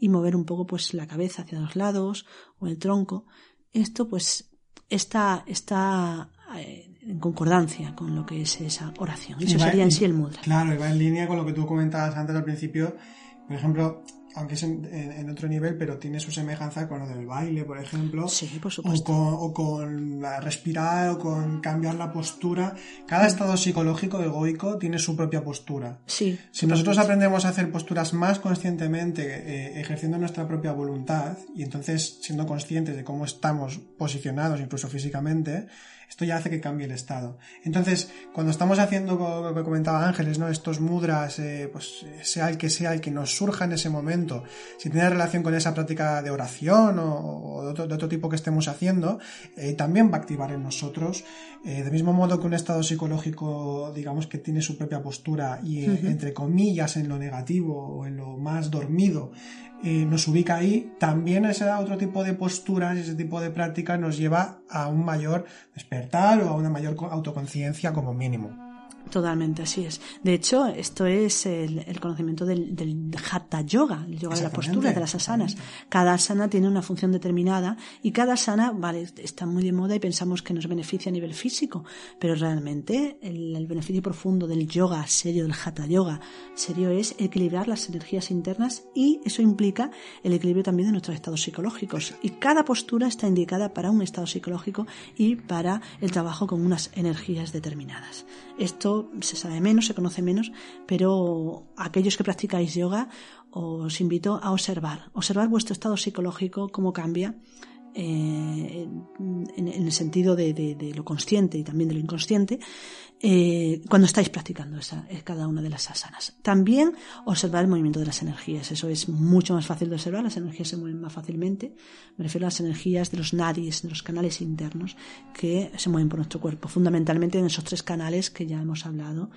y mover un poco pues la cabeza hacia los lados o el tronco. Esto pues está, está eh, en concordancia con lo que es esa oración. Eso sería en sí el mudra. Claro, y va en línea con lo que tú comentabas antes al principio. Por ejemplo, aunque es en, otro nivel, pero tiene su semejanza con lo del baile, por ejemplo. Sí, por supuesto. O con, respirar o con cambiar la postura. Cada estado psicológico egoico tiene su propia postura. Sí. Si nosotros aprendemos a hacer posturas más conscientemente, eh, ejerciendo nuestra propia voluntad, y entonces siendo conscientes de cómo estamos posicionados, incluso físicamente, esto ya hace que cambie el estado. Entonces, cuando estamos haciendo, lo que comentaba Ángeles, ¿no? estos mudras, eh, pues sea el que sea el que nos surja en ese momento, si tiene relación con esa práctica de oración o, de, otro, tipo que estemos haciendo, eh, también va a activar en nosotros, eh, del mismo modo que un estado psicológico, digamos, que tiene su propia postura y, entre comillas, en lo negativo o en lo más dormido, nos ubica ahí, también ese otro tipo de posturas, ese tipo de prácticas nos lleva a un mayor despertar o a una mayor autoconciencia como mínimo. Totalmente, así es. De hecho, esto es el, conocimiento del, del, Hatha Yoga, el yoga de la postura, de las asanas. Cada asana tiene una función determinada y cada asana, vale, está muy de moda y pensamos que nos beneficia a nivel físico, pero realmente el, beneficio profundo del yoga serio, del Hatha Yoga serio, es equilibrar las energías internas y eso implica el equilibrio también de nuestros estados psicológicos. Y cada postura está indicada para un estado psicológico y para el trabajo con unas energías determinadas. Esto se sabe menos, se conoce menos, pero aquellos que practicáis yoga os invito a observar, observar vuestro estado psicológico, cómo cambia eh, en, el sentido de, lo consciente y también de lo inconsciente, eh, cuando estáis practicando esa, eh, cada una de las asanas. También observar el movimiento de las energías. Eso es mucho más fácil de observar. Las energías se mueven más fácilmente. Me refiero a las energías de los nadis, de los canales internos que se mueven por nuestro cuerpo. Fundamentalmente en esos tres canales que ya hemos hablado,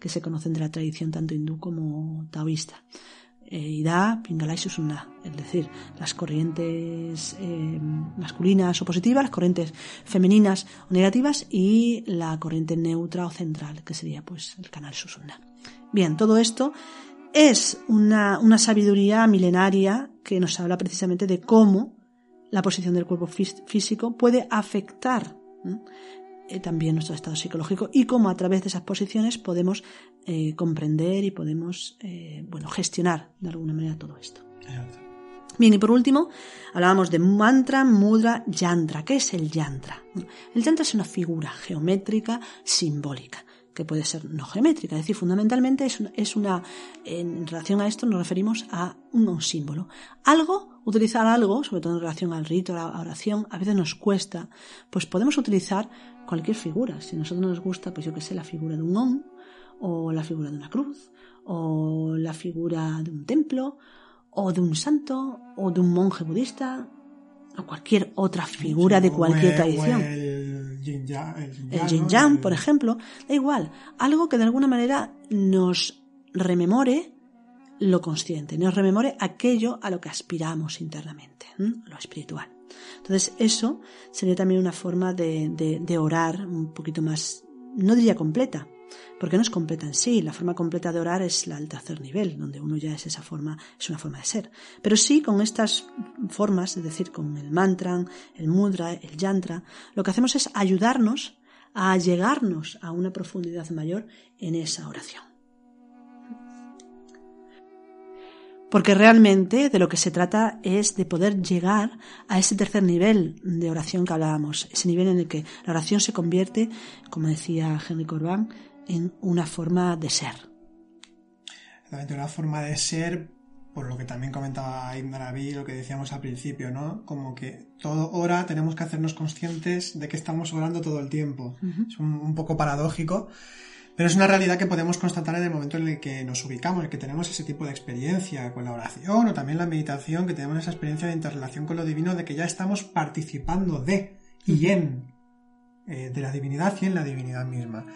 que se conocen de la tradición tanto hindú como taoísta eh, Ida, Pingala y Susuna, es decir, las corrientes eh, masculinas o positivas, las corrientes femeninas o negativas y la corriente neutra o central, que sería pues el canal Susuna. Bien, todo esto es una, una sabiduría milenaria que nos habla precisamente de cómo la posición del cuerpo físico puede afectar eh, también nuestro estado psicológico y cómo a través de esas posiciones podemos eh, comprender y podemos eh, bueno, gestionar de alguna manera todo esto. Bien, y por último, hablábamos de mantra, mudra, yantra. ¿Qué es el yantra? El yantra es una figura geométrica simbólica que puede ser no geométrica, es decir, fundamentalmente es una, es una, en relación a esto nos referimos a un, símbolo. Algo, utilizar algo, sobre todo en relación al rito, a la oración, a veces nos cuesta, pues podemos utilizar cualquier figura. Si a nosotros nos gusta, pues yo que sé, la figura de un on, o la figura de una cruz, o la figura de un templo, o de un santo, o de un monje budista, o cualquier otra figura de cualquier tradición. El yin yang, por ejemplo, da igual, algo que de alguna manera nos rememore lo consciente, nos rememore aquello a lo que aspiramos internamente, lo espiritual. Entonces eso sería también una forma de, de orar un poquito más, no diría completa, porque no es completa en sí. La forma completa de orar es la del tercer nivel, donde uno ya es esa forma, es una forma de ser. Pero sí con estas formas, es decir, con el mantra, el mudra, el yantra, lo que hacemos es ayudarnos a llegarnos a una profundidad mayor en esa oración. Porque realmente de lo que se trata es de poder llegar a ese tercer nivel de oración que hablábamos, ese nivel en el que la oración se convierte, como decía Henry Corbán, en una forma de ser. Exactamente, una forma de ser, por lo que también comentaba Ibn lo que decíamos al principio, ¿no? Como que todo hora tenemos que hacernos conscientes de que estamos orando todo el tiempo. Es un, poco paradójico, pero es una realidad que podemos constatar en el momento en el que nos ubicamos, en el que tenemos ese tipo de experiencia con la oración o también la meditación, que tenemos esa experiencia de interrelación con lo divino, de que ya estamos participando de y en eh, de la divinidad y en la divinidad misma.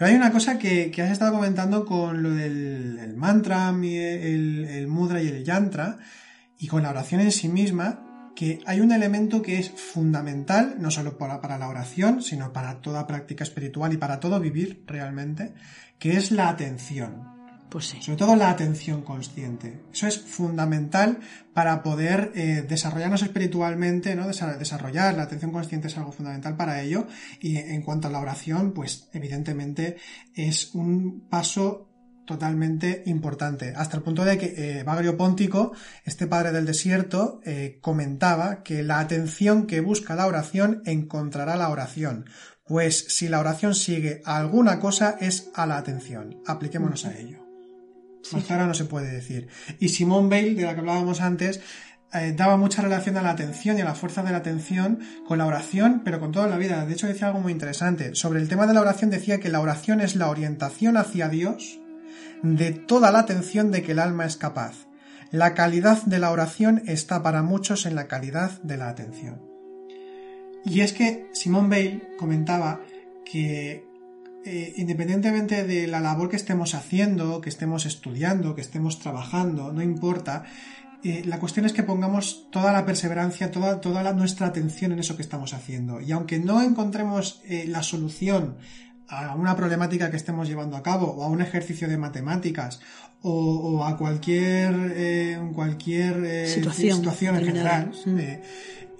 Pero hay una cosa que, has estado comentando con lo del mantra, el, el mudra y el yantra, y con la oración en sí misma, que hay un elemento que es fundamental, no solo para, para, la oración, sino para toda práctica espiritual y para todo vivir realmente, que es la atención. Pues sí. Sobre todo la atención consciente. Eso es fundamental para poder eh, desarrollarnos espiritualmente, ¿no? Desarrollar la atención consciente es algo fundamental para ello. Y en cuanto a la oración, pues evidentemente es un paso totalmente importante, hasta el punto de que eh, Bagrio Póntico, este padre del desierto, eh, comentaba que la atención que busca la oración encontrará la oración, pues si la oración sigue a alguna cosa es a la atención. Apliquémonos a ello. Más claro no se puede decir. Y Simone Bale, de la que hablábamos antes, eh, daba mucha relación a la atención y a la fuerza de la atención con la oración, pero con toda la vida. De hecho, decía algo muy interesante. Sobre el tema de la oración decía que la oración es la orientación hacia Dios de toda la atención de que el alma es capaz. La calidad de la oración está para muchos en la calidad de la atención. Y es que Simone Bale comentaba que eh, independientemente de la labor que estemos haciendo, que estemos estudiando, que estemos trabajando, no importa, eh, la cuestión es que pongamos toda la perseverancia, toda, toda la, nuestra atención en eso que estamos haciendo. Y aunque no encontremos eh, la solución a una problemática que estemos llevando a cabo o a un ejercicio de matemáticas o, a cualquier, eh, cualquier situación, en general, mm.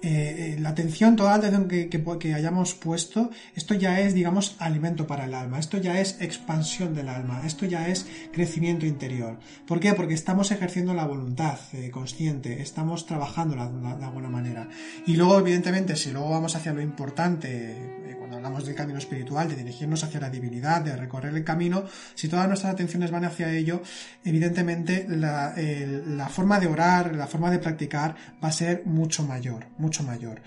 Eh, eh, la atención, toda la atención que, hayamos puesto, esto ya es, digamos, alimento para el alma, esto ya es expansión del alma, esto ya es crecimiento interior. ¿Por qué? Porque estamos ejerciendo la voluntad eh, consciente, estamos trabajando de alguna manera. Y luego, evidentemente, si luego vamos hacia lo importante, cuando hablamos del camino espiritual, de dirigirnos hacia la divinidad, de recorrer el camino, si todas nuestras atenciones van hacia ello, evidentemente la, la forma de orar, la forma de practicar va a ser mucho mayor, mucho mayor.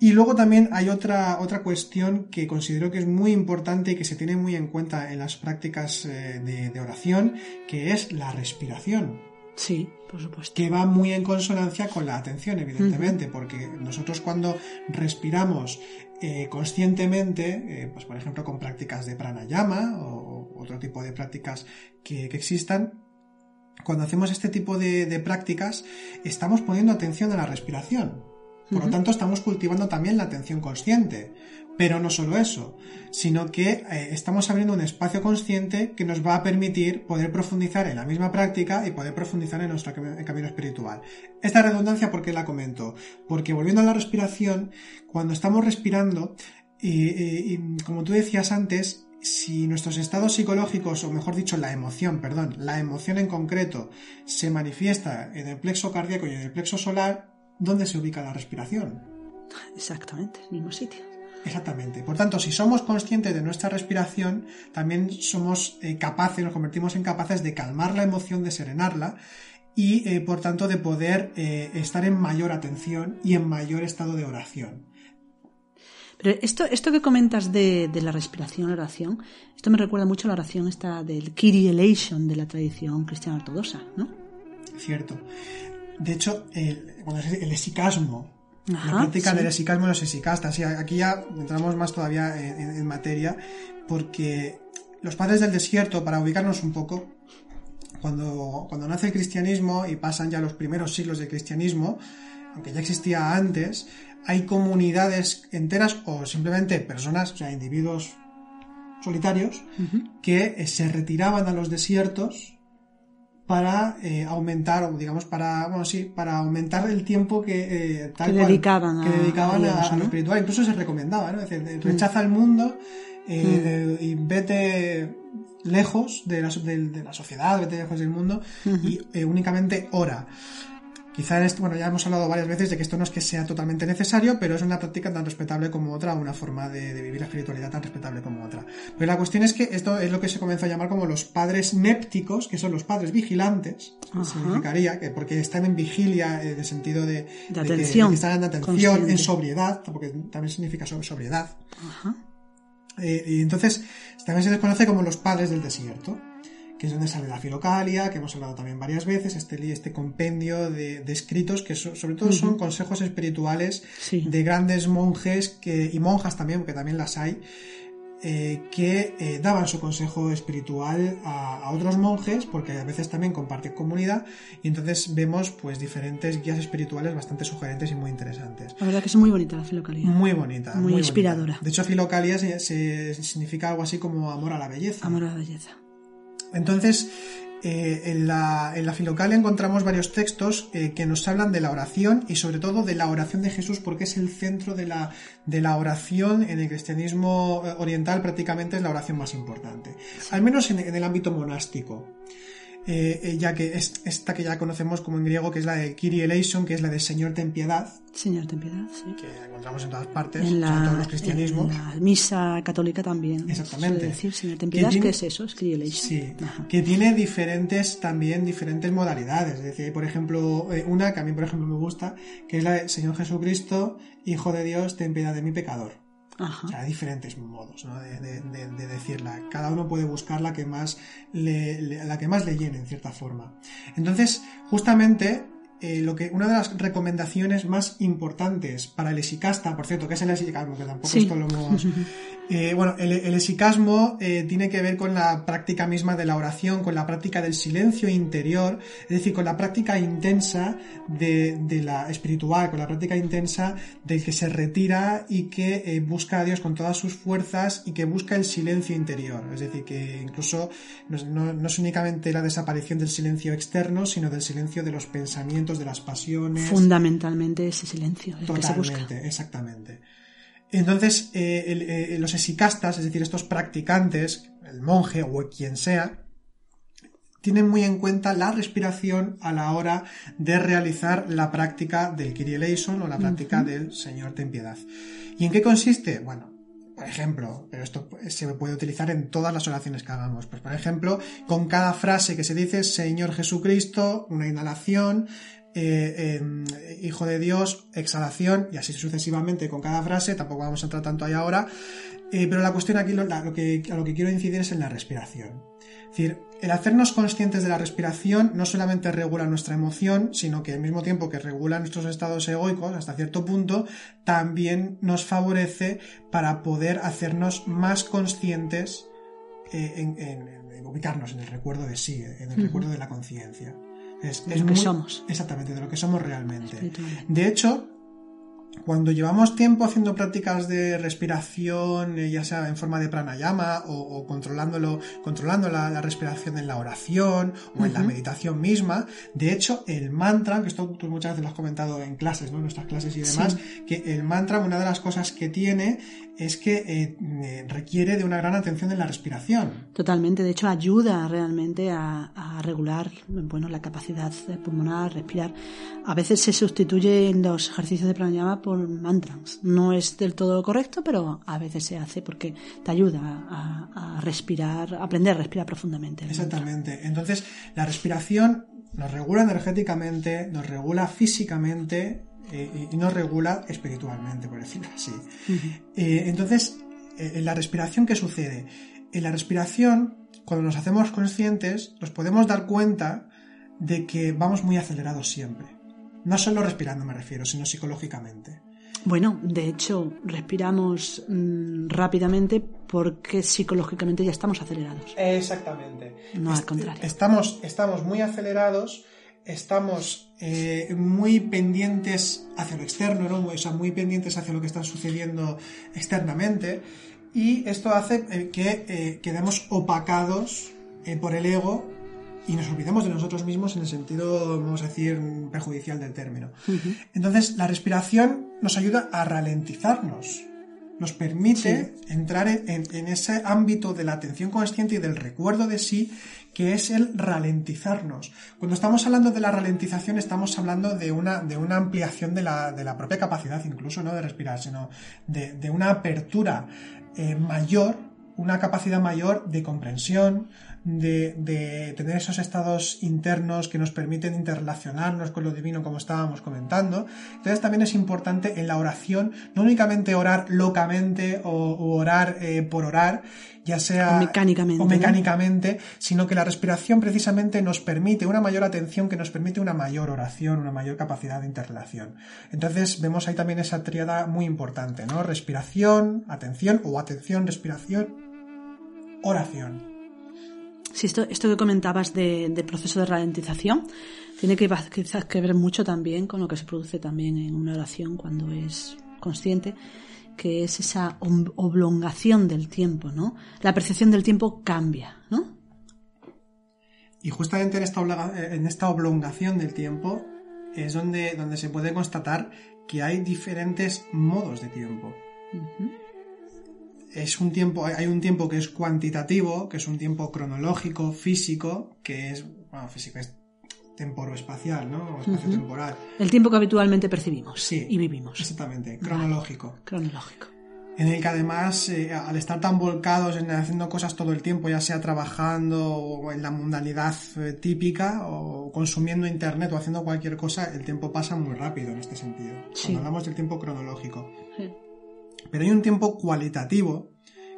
Y luego también hay otra, otra cuestión que considero que es muy importante y que se tiene muy en cuenta en las prácticas eh, de, oración, que es la respiración. Sí, por supuesto. Que va muy en consonancia con la atención, evidentemente, porque nosotros cuando respiramos eh, conscientemente, eh, pues por ejemplo con prácticas de pranayama o, otro tipo de prácticas que, existan, cuando hacemos este tipo de prácticas, estamos poniendo atención a la respiración. Por lo tanto, estamos cultivando también la atención consciente. Pero no solo eso, sino que eh, estamos abriendo un espacio consciente que nos va a permitir poder profundizar en la misma práctica y poder profundizar en nuestro camino espiritual. Esta redundancia, ¿por qué la comento? Porque volviendo a la respiración, cuando estamos respirando, y, como tú decías antes, si nuestros estados psicológicos, o mejor dicho, la emoción, perdón, la emoción en concreto, se manifiesta en el plexo cardíaco y en el plexo solar, dónde se ubica la respiración. Exactamente, el mismo sitio. Exactamente. Por tanto, si somos conscientes de nuestra respiración, también somos eh, capaces, nos convertimos en capaces de calmar la emoción, de serenarla y, eh, por tanto, de poder eh, estar en mayor atención y en mayor estado de oración. Pero esto, esto que comentas de, la respiración, la oración, esto me recuerda mucho a la oración esta del Kyrie Elation de la tradición cristiana ortodoxa, ¿no? Cierto. De hecho, el, el esicasmo, la práctica del esicasmo y los esicastas, aquí ya entramos más todavía en, materia, porque los padres del desierto, para ubicarnos un poco, cuando, cuando nace el cristianismo y pasan ya los primeros siglos del cristianismo, aunque ya existía antes, hay comunidades enteras o simplemente personas, o sea, individuos solitarios, que se retiraban a los desiertos para eh, aumentar, o digamos, para, bueno, sí, para aumentar el tiempo que, eh, tal dedicaban, que dedicaban a, lo espiritual. Incluso se recomendaba, ¿no? Es decir, rechaza el mundo eh, mm. y vete lejos de la, de, la, sociedad, vete lejos del mundo y únicamente ora. Quizá en esto, bueno, ya hemos hablado varias veces de que esto no es que sea totalmente necesario, pero es una práctica tan respetable como otra, una forma de, vivir la espiritualidad tan respetable como otra. Pero la cuestión es que esto es lo que se comenzó a llamar como los padres népticos, que son los padres vigilantes, significaría, que porque están en vigilia, en el sentido de, atención, que, están en atención, en sobriedad, porque también significa sobriedad. Eh, y entonces también se les conoce como los padres del desierto que es donde sale la filocalia, que hemos hablado también varias veces, este, este compendio de, escritos que sobre todo son consejos espirituales de grandes monjes que, y monjas también, porque también las hay, eh, que eh, daban su consejo espiritual a, otros monjes, porque a veces también comparten comunidad, y entonces vemos pues diferentes guías espirituales bastante sugerentes y muy interesantes. La verdad que es muy bonita la filocalia. Muy bonita. Muy, inspiradora. De hecho, filocalia se, significa algo así como amor a la belleza. Amor a la belleza. Entonces, eh, en, la, en, la, Filocalia encontramos varios textos eh, que nos hablan de la oración y sobre todo de la oración de Jesús porque es el centro de la, de la oración en el cristianismo eh, oriental prácticamente es la oración más importante, al menos en el ámbito monástico. Eh, eh, ya que es esta que ya conocemos como en griego, que es la de Kyrie eleison, que es la de Señor ten piedad. Señor ten piedad, sí. Que encontramos en todas partes, en, todos los cristianismos. En la misa católica también. Exactamente. decir Señor ten piedad, ¿qué es eso? Es Kyrie eleison. Sí, que tiene diferentes, también diferentes modalidades. Es decir, por ejemplo, eh, una que a mí, por ejemplo, me gusta, que es la de Señor Jesucristo, Hijo de Dios, ten piedad de mi pecador. O sea, hay diferentes modos de, decirla. Cada uno puede buscar la que más le, la que más le llene, en cierta forma. Entonces, justamente eh, lo que, una de las recomendaciones más importantes para el esicasta, por cierto, que es el esicasmo, que tampoco esto lo hemos... [LAUGHS] Eh, bueno, el, el esicasmo eh, tiene que ver con la práctica misma de la oración, con la práctica del silencio interior, es decir, con la práctica intensa de, de la espiritual, con la práctica intensa del que se retira y que busca a Dios con todas sus fuerzas y que busca el silencio interior. Es decir, que incluso no, no es únicamente la desaparición del silencio externo, sino del silencio de los pensamientos de las pasiones. Fundamentalmente ese silencio, el que se busca. exactamente. Entonces, eh, eh, los esicastas, es decir, estos practicantes, el monje o quien sea, tienen muy en cuenta la respiración a la hora de realizar la práctica del Kyrie eleison o la práctica del Señor ten piedad. ¿Y en qué consiste? Bueno, por ejemplo, pero esto se puede utilizar en todas las oraciones que hagamos. Pues, por ejemplo, con cada frase que se dice Señor Jesucristo, una inhalación, eh, em, Hijo de Dios, exhalación, y así sucesivamente con cada frase, tampoco vamos a entrar tanto ahí ahora, eh, pero la cuestión aquí, lo, que, a lo que quiero incidir es en la respiración. Es decir, el hacernos conscientes de la respiración no solamente regula nuestra emoción, sino que al mismo tiempo que regula nuestros estados egoicos hasta cierto punto, también nos favorece para poder hacernos más conscientes eh, en, ubicarnos en el recuerdo de sí, en el recuerdo de la conciencia. Es, de lo que somos. Exactamente, de lo que somos realmente. De hecho, cuando llevamos tiempo haciendo prácticas de respiración, eh, ya sea en forma de pranayama o, controlándolo, controlando la, respiración en la oración o en la meditación misma, de hecho, el mantra, que esto tú muchas veces lo has comentado en clases, ¿no? En nuestras clases y demás, que el mantra, una de las cosas que tiene es que eh, eh, requiere de una gran atención en la respiración. Totalmente, de hecho ayuda realmente a, regular bueno, la capacidad pulmonar, respirar. A veces se sustituye en los ejercicios de pranayama por mantras. No es del todo correcto, pero a veces se hace porque te ayuda a, respirar, a aprender a respirar profundamente. Exactamente. Entonces, la respiración nos regula energéticamente, nos regula físicamente eh, y nos regula espiritualmente, por decirlo así. Eh, entonces, eh, en la respiración, ¿qué sucede? En la respiración, cuando nos hacemos conscientes, nos podemos dar cuenta de que vamos muy acelerados siempre. No solo respirando me refiero, sino psicológicamente. Bueno, de hecho, respiramos mm, rápidamente porque psicológicamente ya estamos acelerados. Exactamente. No al contrario. Estamos, estamos muy acelerados estamos eh, muy pendientes hacia lo externo, ¿no? o sea, muy pendientes hacia lo que está sucediendo externamente, y esto hace eh, que eh, quedemos opacados por el ego y nos olvidemos de nosotros mismos en el sentido, vamos a decir, perjudicial del término. Entonces, la respiración nos ayuda a ralentizarnos, nos permite entrar en, ese ámbito de la atención consciente y del recuerdo de sí, que es el ralentizarnos. Cuando estamos hablando de la ralentización, estamos hablando de una, de una ampliación de la, de la propia capacidad, incluso no de respirar, sino de, una apertura eh, mayor, una capacidad mayor de comprensión, de, de, tener esos estados internos que nos permiten interrelacionarnos con lo divino como estábamos comentando. Entonces también es importante en la oración no únicamente orar locamente o, o orar eh, por orar, ya sea o mecánicamente, o mecánicamente ¿no? sino que la respiración precisamente nos permite una mayor atención, que nos permite una mayor oración, una mayor capacidad de interrelación. Entonces vemos ahí también esa tríada muy importante, ¿no? Respiración, atención o atención, respiración, oración. Sí, esto, esto que comentabas de, de, proceso de ralentización tiene que quizás que ver mucho también con lo que se produce también en una oración cuando es consciente, que es esa oblongación del tiempo, ¿no? La percepción del tiempo cambia, ¿no? Y justamente en esta, en esta oblongación del tiempo es donde, donde se puede constatar que hay diferentes modos de tiempo. Uh -huh es un tiempo, hay un tiempo que es cuantitativo, que es un tiempo cronológico, físico, que es, bueno, físico es temporoespacial, ¿no? O temporal. Uh -huh. El tiempo que habitualmente percibimos sí, y vivimos. Exactamente, cronológico. Vale. Cronológico. En el que además, eh, al estar tan volcados en haciendo cosas todo el tiempo, ya sea trabajando o en la mundanidad eh, típica o consumiendo internet o haciendo cualquier cosa, el tiempo pasa muy rápido en este sentido. Sí. Cuando hablamos del tiempo cronológico. Sí. Pero hay un tiempo cualitativo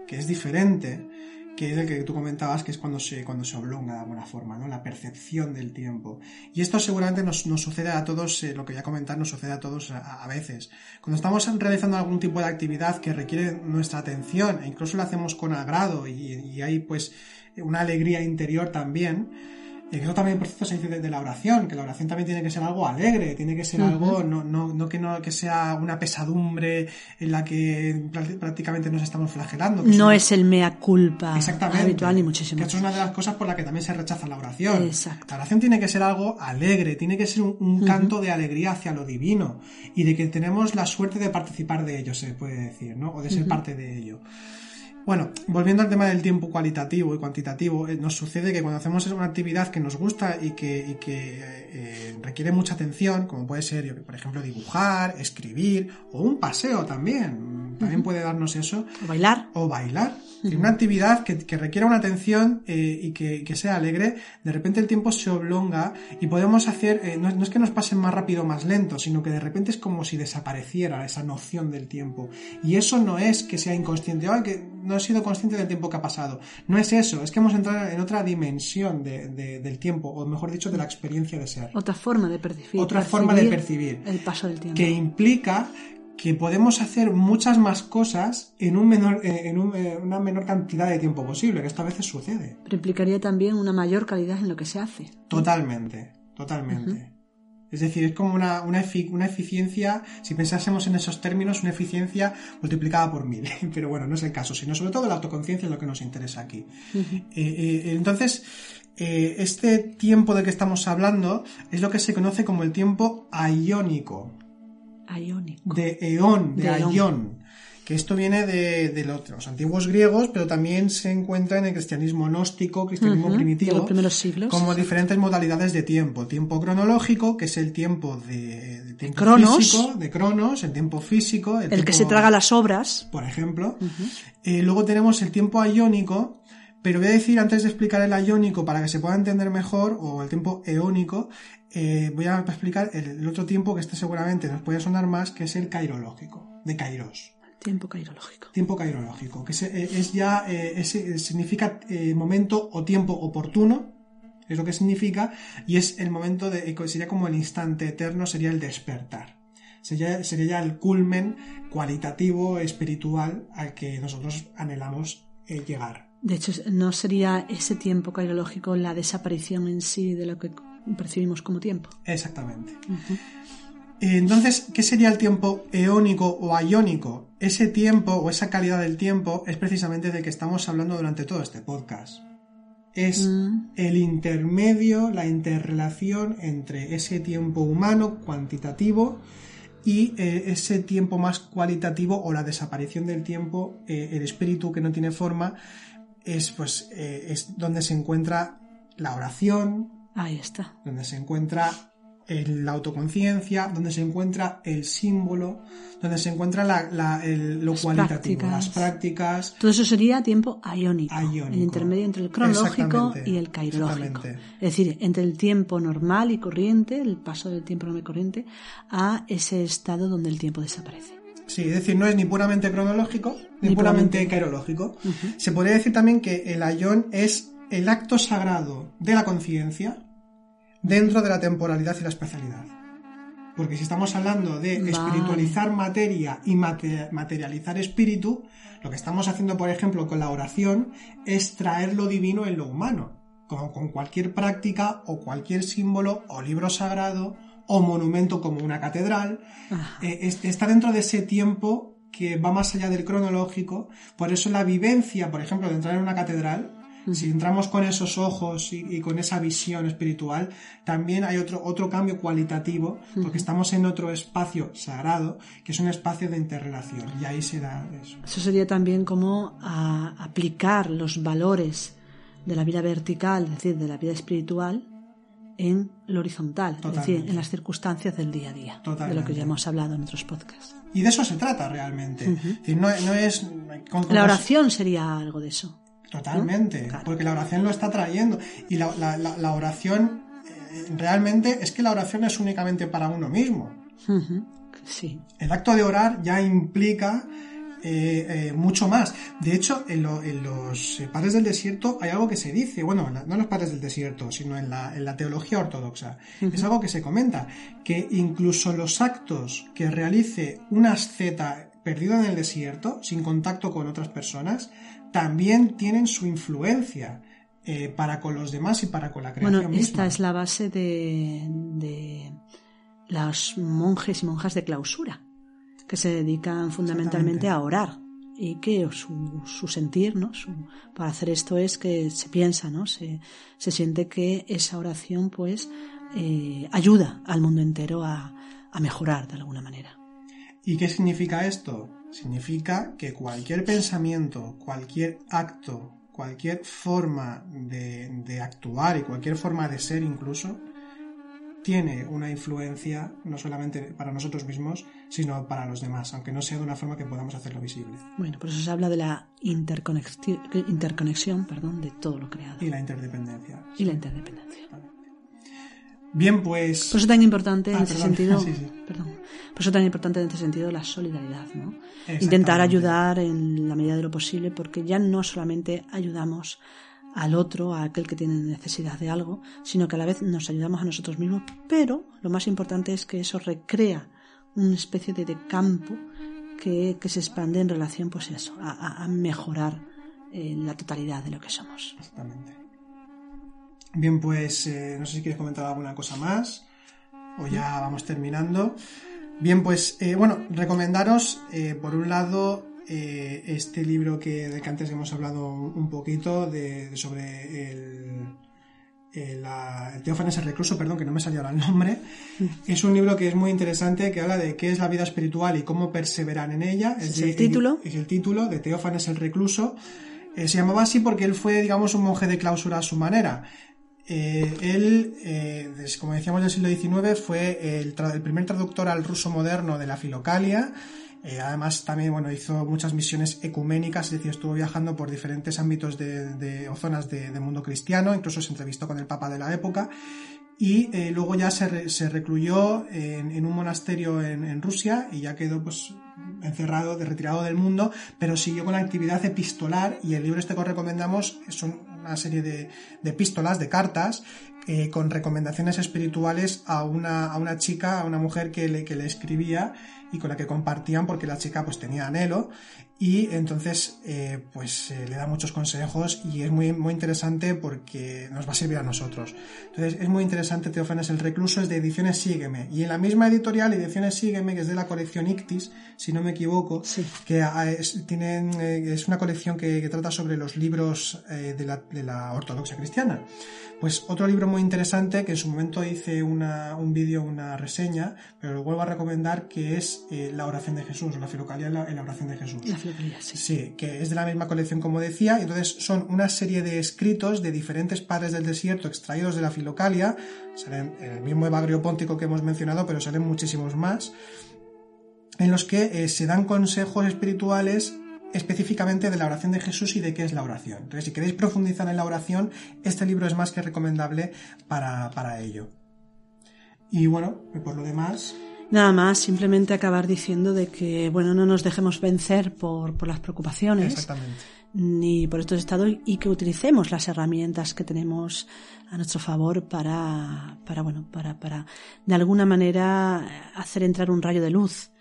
que es diferente, que es el que tú comentabas, que es cuando se, cuando se oblonga de alguna forma, ¿no? La percepción del tiempo. Y esto seguramente nos, sucede a todos, eh, lo que ya comentar, nos sucede a todos a, a, veces. Cuando estamos realizando algún tipo de actividad que requiere nuestra atención, e incluso lo hacemos con agrado y, y hay pues una alegría interior también, y eso también el proceso se dice de, de, la oración, que la oración también tiene que ser algo alegre, tiene que ser uh -huh. algo, no, no, no, que no que sea una pesadumbre en la que prácticamente nos estamos flagelando. no es, es el mea culpa Exactamente. habitual ni muchísimo. Que eso es una de las cosas por las que también se rechaza la oración. Exacto. La oración tiene que ser algo alegre, tiene que ser un, un canto uh -huh. de alegría hacia lo divino y de que tenemos la suerte de participar de ello, se puede decir, ¿no? O de ser uh -huh. parte de ello. Bueno, volviendo al tema del tiempo cualitativo y cuantitativo, eh, nos sucede que cuando hacemos una actividad que nos gusta y que, eh, requiere mucha atención, como puede ser, por ejemplo, dibujar, escribir o un paseo también, también puede darnos eso. O bailar. O bailar. -huh. Una actividad que, que requiera una atención eh, y que, que, sea alegre, de repente el tiempo se oblonga y podemos hacer, eh, no, no, es que nos pasen más rápido o más lento, sino que de repente es como si desapareciera esa noción del tiempo. Y eso no es que sea inconsciente, Ay, que no he sido consciente del tiempo que ha pasado. No es eso, es que hemos entrado en otra dimensión de, de, del tiempo, o mejor dicho, de la experiencia de ser. Otra forma de percibir. Otra forma de percibir. El paso del tiempo. Que implica que podemos hacer muchas más cosas en, un menor, en un, una menor cantidad de tiempo posible, que esto a veces sucede. Pero implicaría también una mayor calidad en lo que se hace. Totalmente, totalmente. Uh -huh. Es decir, es como una, una, efic una, eficiencia, si pensásemos en esos términos, una eficiencia multiplicada por mil. [LAUGHS] Pero bueno, no es el caso, sino sobre todo la autoconciencia es lo que nos interesa aquí. Uh -huh. eh, eh, entonces, eh, este tiempo de que estamos hablando es lo que se conoce como el tiempo aiónico. De eón, de, de aión. Que esto viene de, de, los antiguos griegos, pero también se encuentra en el cristianismo gnóstico, cristianismo uh -huh, primitivo, de los primeros siglos. como diferentes modalidades de tiempo. Tiempo cronológico, que es el tiempo de, de tiempo cronos, físico, de cronos, el tiempo físico. El, el tiempo, que se traga las obras. Por ejemplo. Uh -huh. eh, luego tenemos el tiempo aiónico, pero voy a decir, antes de explicar el aiónico, para que se pueda entender mejor, o el tiempo eónico, eh, voy a explicar el, el, otro tiempo que este seguramente nos puede sonar más, que es el cairológico, de Kairos. Tiempo cairológico. Tiempo cairológico, que es, es ya, eh, es, significa eh, momento o tiempo oportuno, es lo que significa, y es el momento de, sería como el instante eterno, sería el despertar. Sería, sería ya el culmen cualitativo, espiritual, al que nosotros anhelamos eh, llegar. De hecho, no sería ese tiempo cairológico la desaparición en sí de lo que percibimos como tiempo. Exactamente. Uh -huh. Entonces, ¿qué sería el tiempo eónico o aiónico? Ese tiempo o esa calidad del tiempo es precisamente de que estamos hablando durante todo este podcast. Es mm. el intermedio, la interrelación entre ese tiempo humano cuantitativo y eh, ese tiempo más cualitativo o la desaparición del tiempo, eh, el espíritu que no tiene forma, es pues eh, es donde se encuentra la oración. Ahí está. Donde se encuentra en la autoconciencia, donde se encuentra el símbolo, donde se encuentra la, el, lo cualitativo, las prácticas. Todo eso sería tiempo iónico, el intermedio entre el cronológico y el cairológico. Es decir, entre el tiempo normal y corriente, el paso del tiempo normal y corriente, a ese estado donde el tiempo desaparece. Sí, es decir, no es ni puramente cronológico ni, puramente, cairológico. Se podría decir también que el ayón es el acto sagrado de la conciencia dentro de la temporalidad y la especialidad. Porque si estamos hablando de espiritualizar materia y materializar espíritu, lo que estamos haciendo, por ejemplo, con la oración es traer lo divino en lo humano. Como con cualquier práctica o cualquier símbolo o libro sagrado o monumento como una catedral, eh, está dentro de ese tiempo que va más allá del cronológico. Por eso la vivencia, por ejemplo, de entrar en una catedral, si entramos con esos ojos y, con esa visión espiritual, también hay otro, otro cambio cualitativo, porque estamos en otro espacio sagrado, que es un espacio de interrelación, y ahí se da eso. Eso sería también como aplicar los valores de la vida vertical, es decir, de la vida espiritual, en lo horizontal, es decir, en las circunstancias del día a día, de lo que ya hemos hablado en otros podcasts. Y de eso se trata realmente. no, es, la oración sería algo de eso. Totalmente, porque la oración lo está trayendo. Y la, oración, eh, realmente, es que la oración es únicamente para uno mismo. Sí. El acto de orar ya implica eh, eh, mucho más. De hecho, en, los padres del desierto hay algo que se dice, bueno, no en los padres del desierto, sino en la, teología ortodoxa. Es algo que se comenta, que incluso los actos que realice un asceta perdido en el desierto, sin contacto con otras personas, también tienen su influencia eh, para con los demás y para con la creación bueno, esta es la base de, de los monjes y monjas de clausura, que se dedican fundamentalmente a orar y que su, su sentir ¿no? para hacer esto es que se piensa, ¿no? se, se siente que esa oración pues eh, ayuda al mundo entero a, a mejorar de alguna manera. ¿Y qué significa esto? Significa que cualquier pensamiento, cualquier acto, cualquier forma de, actuar y cualquier forma de ser incluso, tiene una influencia no solamente para nosotros mismos, sino para los demás, aunque no sea de una forma que podamos hacerlo visible. Bueno, por eso se habla de la interconexión, interconexión perdón, de todo lo creado. Y la interdependencia. Y la interdependencia. Bien, pues. Por eso tan importante en ah, ese sentido. [LAUGHS] Perdón. Por eso tan importante en este sentido la solidaridad, ¿no? Intentar ayudar en la medida de lo posible, porque ya no solamente ayudamos al otro, a aquel que tiene necesidad de algo, sino que a la vez nos ayudamos a nosotros mismos, pero lo más importante es que eso recrea una especie de, campo que, se expande en relación, pues eso, a, mejorar eh, la totalidad de lo que somos. Exactamente. Bien, pues eh, no sé si quieres comentar alguna cosa más o ya vamos terminando. Bien, pues eh, bueno, recomendaros eh, por un lado este libro que, de que antes hemos hablado un poquito de, sobre el, el, Teófanes el Recluso, perdón, que no me salió ahora el nombre. [LAUGHS] Es un libro que es muy interesante, que habla de qué es la vida espiritual y cómo perseverar en ella. Es, el título. Es el título de Teófanes el Recluso. se llamaba así porque él fue, digamos, un monje de clausura a su manera. Eh, él, eh, como decíamos del siglo XIX, fue el, primer traductor al ruso moderno de la Filocalia. Eh, además, también bueno, hizo muchas misiones ecuménicas, es decir, estuvo viajando por diferentes ámbitos de, o zonas de, mundo cristiano, incluso se entrevistó con el Papa de la época. Y luego ya se, recluyó en, un monasterio en, Rusia y ya quedó pues encerrado, retirado del mundo, pero siguió con la actividad epistolar y el libro este que os recomendamos son una serie de, epístolas, de cartas, eh, con recomendaciones espirituales a una, a una chica, a una mujer que le, que le escribía y con la que compartían porque la chica pues tenía anhelo y entonces eh, pues eh, le da muchos consejos y es muy, muy interesante porque nos va a servir a nosotros. Entonces es muy interesante Teófanes el Recluso, es de Ediciones Sígueme y en la misma editorial Ediciones Sígueme, que es de la colección Ictis, si no me equivoco, que ah, es, tienen, eh, es una colección que, trata sobre los libros de la, de, la, ortodoxia cristiana. Pues otro libro muy interesante que en su momento hice una, un vídeo, una reseña, pero lo vuelvo a recomendar, que es eh, la oración de Jesús, la filocalia en la, oración de Jesús. La sí. Que es de la misma colección como decía, entonces son una serie de escritos de diferentes padres del desierto extraídos de la filocalia, salen el mismo Evagrio Póntico que hemos mencionado, pero salen muchísimos más, en los que eh, se dan consejos espirituales específicamente de la oración de Jesús y de qué es la oración. Entonces, si queréis profundizar en la oración, este libro es más que recomendable para, para ello. Y bueno, por lo demás. Nada más, simplemente acabar diciendo de que, bueno, no nos dejemos vencer por, por las preocupaciones. Ni por estos estados y que utilicemos las herramientas que tenemos a nuestro favor para, para bueno, para, para de alguna manera hacer entrar un rayo de luz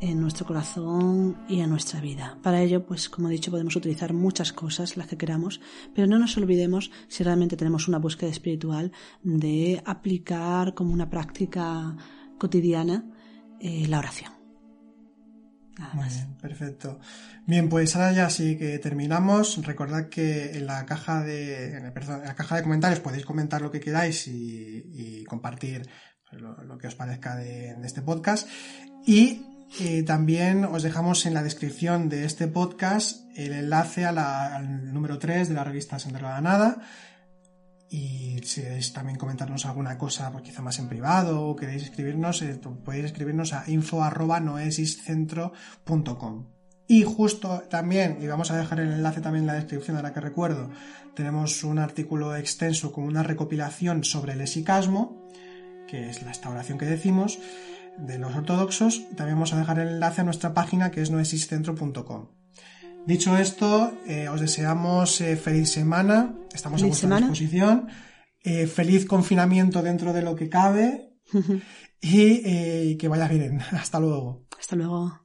en nuestro corazón y en nuestra vida. Para ello, pues como he dicho, podemos utilizar muchas cosas, las que queramos, pero no nos olvidemos, si realmente tenemos una búsqueda espiritual, de aplicar como una práctica cotidiana eh, la oración. Muy bien, perfecto. Bien, pues ahora ya sí que terminamos. Recordad que en la caja de, en la caja de comentarios podéis comentar lo que queráis y, compartir lo, que os parezca de, de este podcast. Y también os dejamos en la descripción de este podcast el enlace al número 3 de la revista Sendero de la Nada. Y si queréis también comentarnos alguna cosa, pues quizá más en privado, o queréis escribirnos, eh, podéis escribirnos a info.noesiscentro.com. Y justo también, y vamos a dejar el enlace también en la descripción, ahora que recuerdo, tenemos un artículo extenso con una recopilación sobre el esicasmo, que es la esta que decimos, de los ortodoxos. También vamos a dejar el enlace a nuestra página que es noesiscentro.com. Dicho esto, eh, os deseamos eh, feliz semana. Estamos a vuestra disposición. Eh, feliz confinamiento dentro de lo que cabe. [LAUGHS] y que vaya bien. [LAUGHS] Hasta luego. Hasta luego.